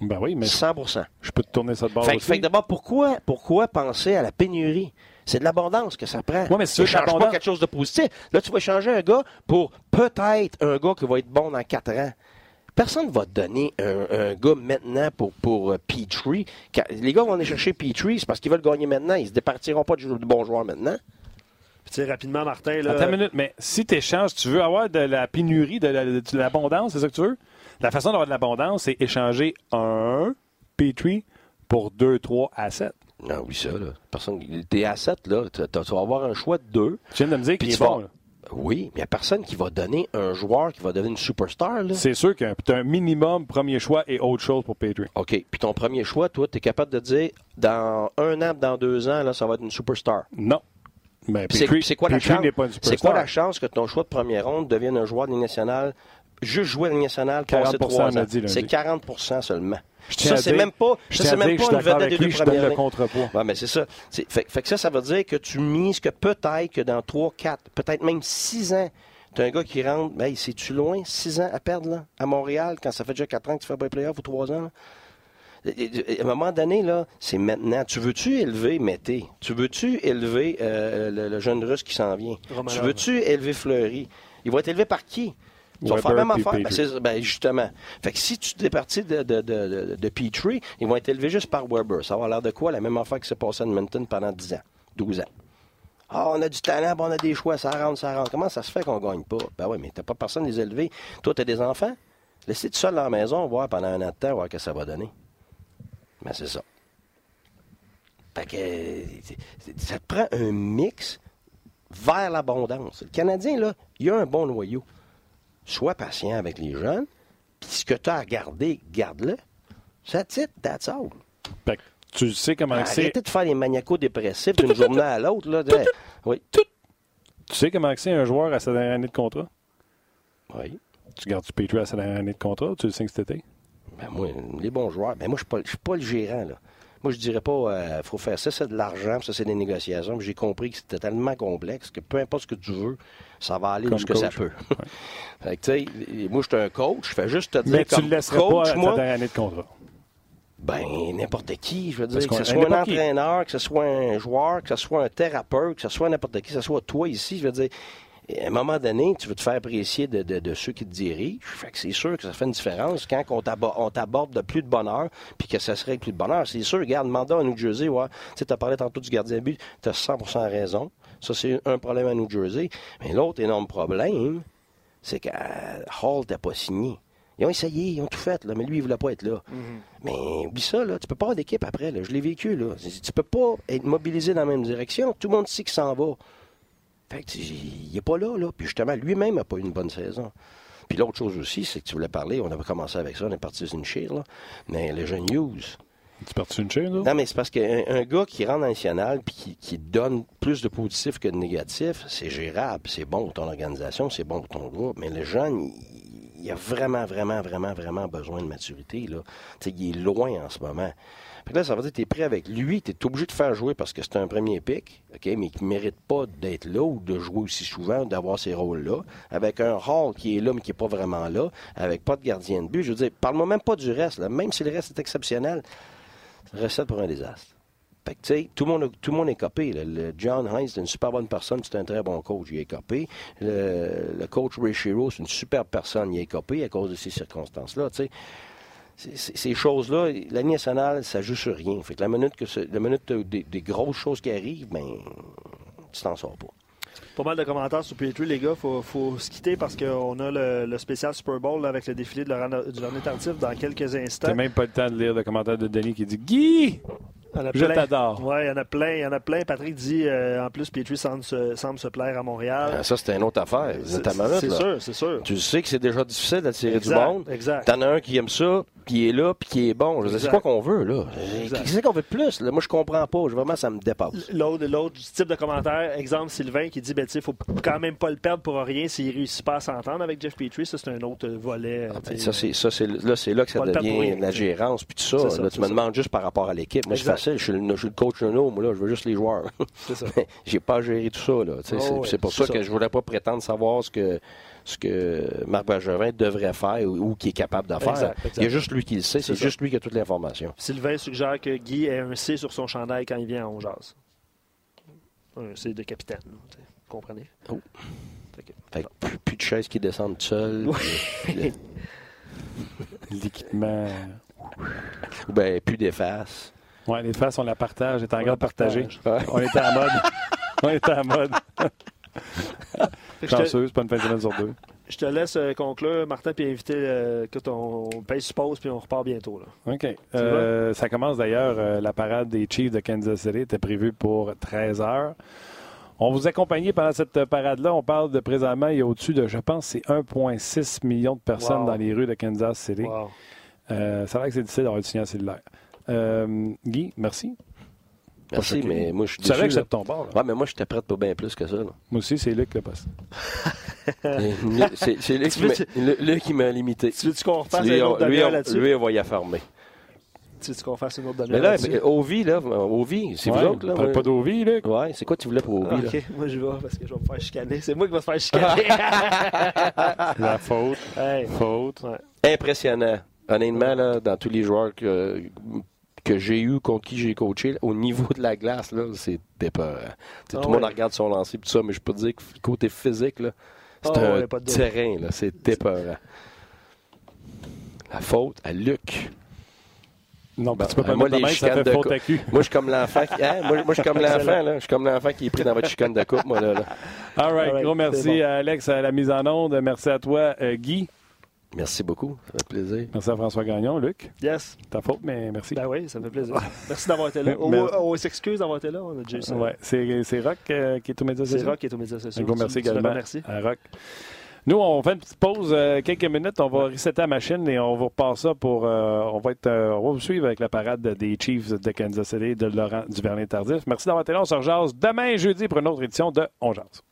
Ben oui, mais 100 je peux te tourner ça de bord fait, aussi. fait que d'abord, pourquoi, pourquoi penser à la pénurie? C'est de l'abondance que ça prend. Ouais, mais c'est sûr que change pas quelque chose de positif. Là, tu vas changer un gars pour peut-être un gars qui va être bon dans 4 ans. Personne ne va te donner un, un gars maintenant pour, pour euh, Petrie. Quand- Les gars vont aller chercher Petrie, c'est parce qu'ils veulent gagner maintenant. Ils ne se départiront pas du, du bon joueur maintenant. Puis, tu sais, rapidement, Martin, là, Attends une minute, mais si tu échanges, tu veux avoir de la pénurie, de la- de l'abondance, c'est ça que tu veux? La façon d'avoir de l'abondance, c'est échanger un Petrie pour deux, trois assets. Non, oui, ça, là. Personne, tes assets, là, tu vas avoir un choix de deux. Tu viens de me dire qu'il est vas- bon. là. Oui, mais il n'y a personne qui va donner un joueur qui va devenir une superstar, là. C'est sûr que tu as un minimum premier choix et autre chose pour Petrie. OK. Puis ton premier choix, toi, tu es capable de dire dans un an, dans deux ans, là, ça va être une superstar. Non. Mais Puis C'est quoi, la chance? n'est pas une C'est superstar. quoi la chance que ton choix de première ronde devienne un joueur de nationale, juste jouer à la Ligue nationale, passer 40% trois ans? C'est 40% seulement. Ça, c'est même pas, je ça, c'est même pas une vedette des deux premières le années. contrepoids. Ouais, mais c'est ça. Fait, fait que ça, ça veut dire que tu mises que peut-être que dans 3, 4, peut-être même 6 ans, tu as un gars qui rentre, ben, c'est-tu loin, 6 ans à perdre, là, à Montréal, quand ça fait déjà 4 ans que tu fais pas les playoffs ou 3 ans? là? À un moment donné, là, c'est maintenant. Tu veux-tu élever Mété? Tu veux-tu élever euh, le, le jeune russe qui s'en vient? Romanov. Tu veux-tu élever Fleury? Il va être élevé par qui? Tu vas Weber faire la même affaire. Ben, ben, justement. Fait que si tu es parti de, de, de, de, Petrie, ils vont être élevés juste par Weber. Ça va avoir l'air de quoi? La même affaire qui s'est passée à Edmonton pendant 10 ans, 12 ans. Ah, on a du talent, puis on a des choix, ça rentre, ça rentre. Comment ça se fait qu'on gagne pas? Ben oui, mais t'as pas personne à les élever. Toi, t'as des enfants? Laissez tout seul à la maison, voir pendant un an de temps, voir ce que ça va donner. Ben, c'est ça. Fait que ça te prend un mix vers l'abondance. Le Canadien, là, il a un bon noyau. Sois patient avec les jeunes, puis ce que tu as à garder, garde-le. That's it, that's all. Fait que tu sais comment c'est. Arrêtez de faire les maniaco-dépressifs d'une journée à l'autre. là. Oui. Tu sais comment c'est un joueur à sa dernière année de contrat? Oui. Tu gardes-tu Petrie à sa dernière année de contrat ou tu le sais que cet été? Ben moi, les bons joueurs, ben moi, je ne suis pas le gérant. Là. Moi, je dirais pas, il faut faire ça, c'est de l'argent, puis ça, c'est des négociations. Puis J'ai compris que c'était tellement complexe que peu importe ce que tu veux, ça va aller que ça peut. fait que, tu sais, moi, je suis un coach, je fais juste te dire Mais tu comme le laisserais coach, pas à moi, dernière année de contrat. ben, n'importe qui, je veux dire, que ce soit un qui. entraîneur, que ce soit un joueur, que ce soit un thérapeute, que ce soit n'importe qui, que ce soit toi ici, je veux dire, à un moment donné, tu veux te faire apprécier de, de- de ceux qui te dirigent. Fait que c'est sûr que ça fait une différence quand on t'abo- on t'aborde de plus de bonheur, puis que ça serait plus de bonheur. C'est sûr, regarde, mandat à New Jersey, ouais. Tu sais, as parlé tantôt du gardien de but, tu as 100 raison. Ça, c'est un problème à New Jersey. Mais l'autre énorme problème, c'est que euh, Hall n'était pas signé. Ils ont essayé, ils ont tout fait, là, mais lui, il voulait pas être là. Mais oublie ça, là, tu peux pas avoir d'équipe après. Là, je l'ai vécu. Là. Tu peux pas être mobilisé dans la même direction. Tout le monde sait qu'il s'en va. Fait que il n'est pas là, là. Puis justement, lui-même n'a pas eu une bonne saison. Puis l'autre chose aussi, c'est que tu voulais parler, on avait commencé avec ça, on est parti sur une chire, là. Mais le jeune Hughes, Tu perds une chaîne, là? Non, mais c'est parce qu'un un gars qui rentre national puis qui, qui donne plus de positifs que de négatifs, c'est gérable, c'est bon pour ton organisation, c'est bon pour ton groupe. Mais le jeune, il, il a vraiment, vraiment, vraiment, vraiment besoin de maturité. Là. Tu sais, il est loin en ce moment. Fait que là, ça veut dire que tu es prêt avec lui, tu es obligé de faire jouer parce que c'est un premier pic, OK, mais qui ne mérite pas d'être là ou de jouer aussi souvent, d'avoir ces rôles-là. Avec un Hall qui est là, mais qui n'est pas vraiment là, avec pas de gardien de but. Je veux dire, parle-moi même pas du reste, là. même si le reste est exceptionnel. Recette pour un désastre. Fait que, tu sais, tout le monde, tout le monde est copé. là. Le John Hines, c'est une super bonne personne, c'est un très bon coach, il est copé. Le, le coach Ray Shiro, c'est une superbe personne, il est copé à cause de ces circonstances-là, Ces choses-là, la Ligue nationale, ça joue sur rien. Fait que la minute que ce- la minute des, des grosses choses qui arrivent, ben, tu t'en sors pas. Pas mal de commentaires sur Petrie, les gars. Faut, faut se quitter parce qu'on a le, le spécial Super Bowl là, avec le défilé de Laurent, du Laurent Tardif dans quelques instants. T'as même pas le temps de lire le commentaire de Denis qui dit Guy, je t'adore. Ouais, il y en a plein. Il y en a plein. Patrick dit euh, en plus, Petrie semble se, semble se plaire à Montréal. Ah, ça, c'est une autre affaire. C'est sûr, c'est sûr. Tu sais que c'est déjà difficile d'attirer du monde. exact. T'en as un qui aime ça, qui est là, puis qui est bon. Je C'est quoi qu'on veut, là? Qu'est-ce qu'on veut de plus? là? Moi, je comprends pas. Je- Vraiment, ça me dépasse. L'autre, l'autre type de commentaire, exemple Sylvain qui dit ben, tu sais, faut quand même pas le perdre pour rien s'il réussit pas à s'entendre avec Jeff Petrie. Ça, c'est un autre volet. Ah, ben, ça, c'est, ça, c'est, là, c'est là que ça devient rien, la gérance, puis tout ça. Là, tu me ça. demandes juste par rapport à l'équipe. Moi, c'est facile. Je suis, le, je suis le coach de nous. Moi, là, je veux juste les joueurs. C'est ça. J'ai pas à gérer tout ça. Là, Oh, c'est, ouais, pour ça, ça. que je voulais pas prétendre savoir ce que, ce que Marc Bergevin devrait faire ou, ou qu'il est capable de faire. Il y a juste lui qui le sait. C'est, juste lui qui a toute l'information. Sylvain suggère que Guy ait un C sur son chandail quand il vient à Onjaz. Un C de capitaine. Vous comprenez? Oh. Fait que- Fait que plus, plus de chaises qui descendent tout seules. puis- L'équipement. ou ben, plus d'effaces. Ouais, les faces, on la partage. est en On garde partagée. Ouais. On était à mode. on était à mode. C'est pas une fin de semaine sur deux. je te laisse euh, conclure, Martin, puis inviter euh, que on paye sur pause, puis on repart bientôt. Là. OK. Euh, ça commence d'ailleurs, euh, la parade des Chiefs de Kansas City était prévue pour 13 heures. On vous accompagnait pendant cette parade-là. On parle de présentement, il y a au-dessus de, je pense, c'est 1,6 million de personnes Wow. dans les rues de Kansas City. Wow. Ça a l'air que c'est difficile d'avoir du signal cellulaire. Guy, merci. Merci, mais moi, je suis Tu savais que là. de ton bord. là. Ouais, mais moi, j'étais prête pour bien plus que ça. là. Moi aussi, c'est Luc qui l'a passé. c'est c'est lui, qui m'a- limité. Tu veux-tu qu'on refasse Lui, une on, autre lui, là-dessus? lui, on va y affarmer. Tu veux qu'on fasse une autre Mais demi-heure là, là-dessus? Ovi, là, Ovi, c'est Ouais, vous autres, là? parle ouais. pas d'Ovi, Luc. Ouais, c'est quoi tu voulais pour Ovi, Ah, là? ok, moi je vais parce que je vais me faire chicaner. C'est moi qui vais me faire chicaner. La faute. Hey. Faute. Ouais. Impressionnant. Honnêtement, là, dans tous les joueurs que, que j'ai eu, contre qui j'ai coaché, là, au niveau de la glace, là, c'est épeurant. Tu sais, Ah tout le monde regarde son lancer, tout ça, mais je peux te dire que côté physique, là, c'est Ah un ouais, de terrain, là, c'est épeurant. La faute à Luc. Non, Ben, tu peux pas moi, les chicanes fait de faute à cul. Moi, je suis comme l'enfant qui... hein, moi, moi, je suis comme l'enfant, là. Je suis comme l'enfant qui est pris dans votre chicane de coupe, moi, là. là. All right. All right, Gros merci bon. à Alex à la mise en onde. Merci à toi, euh, Guy. Merci beaucoup. Ça fait plaisir. Merci à François Gagnon. Luc, Yes. ta faute, mais merci. Ben oui, ça me fait plaisir. Merci d'avoir été là. On, s'excuse d'avoir été là. On a déjà eu ça. Ouais, c'est c'est Rock euh, qui est au média C'est social. Rock qui est aux médias sociaux. Un gros merci également remercies. à Rock. Nous, on fait une petite pause, euh, quelques minutes. On va resetter la machine et on vous repart ça pour. euh, on, va être, euh, on va vous suivre avec la parade des Chiefs de Kansas City de Laurent Duvernay Tardif. Merci d'avoir été là. On se rejase demain, jeudi, pour une autre édition de On Jase.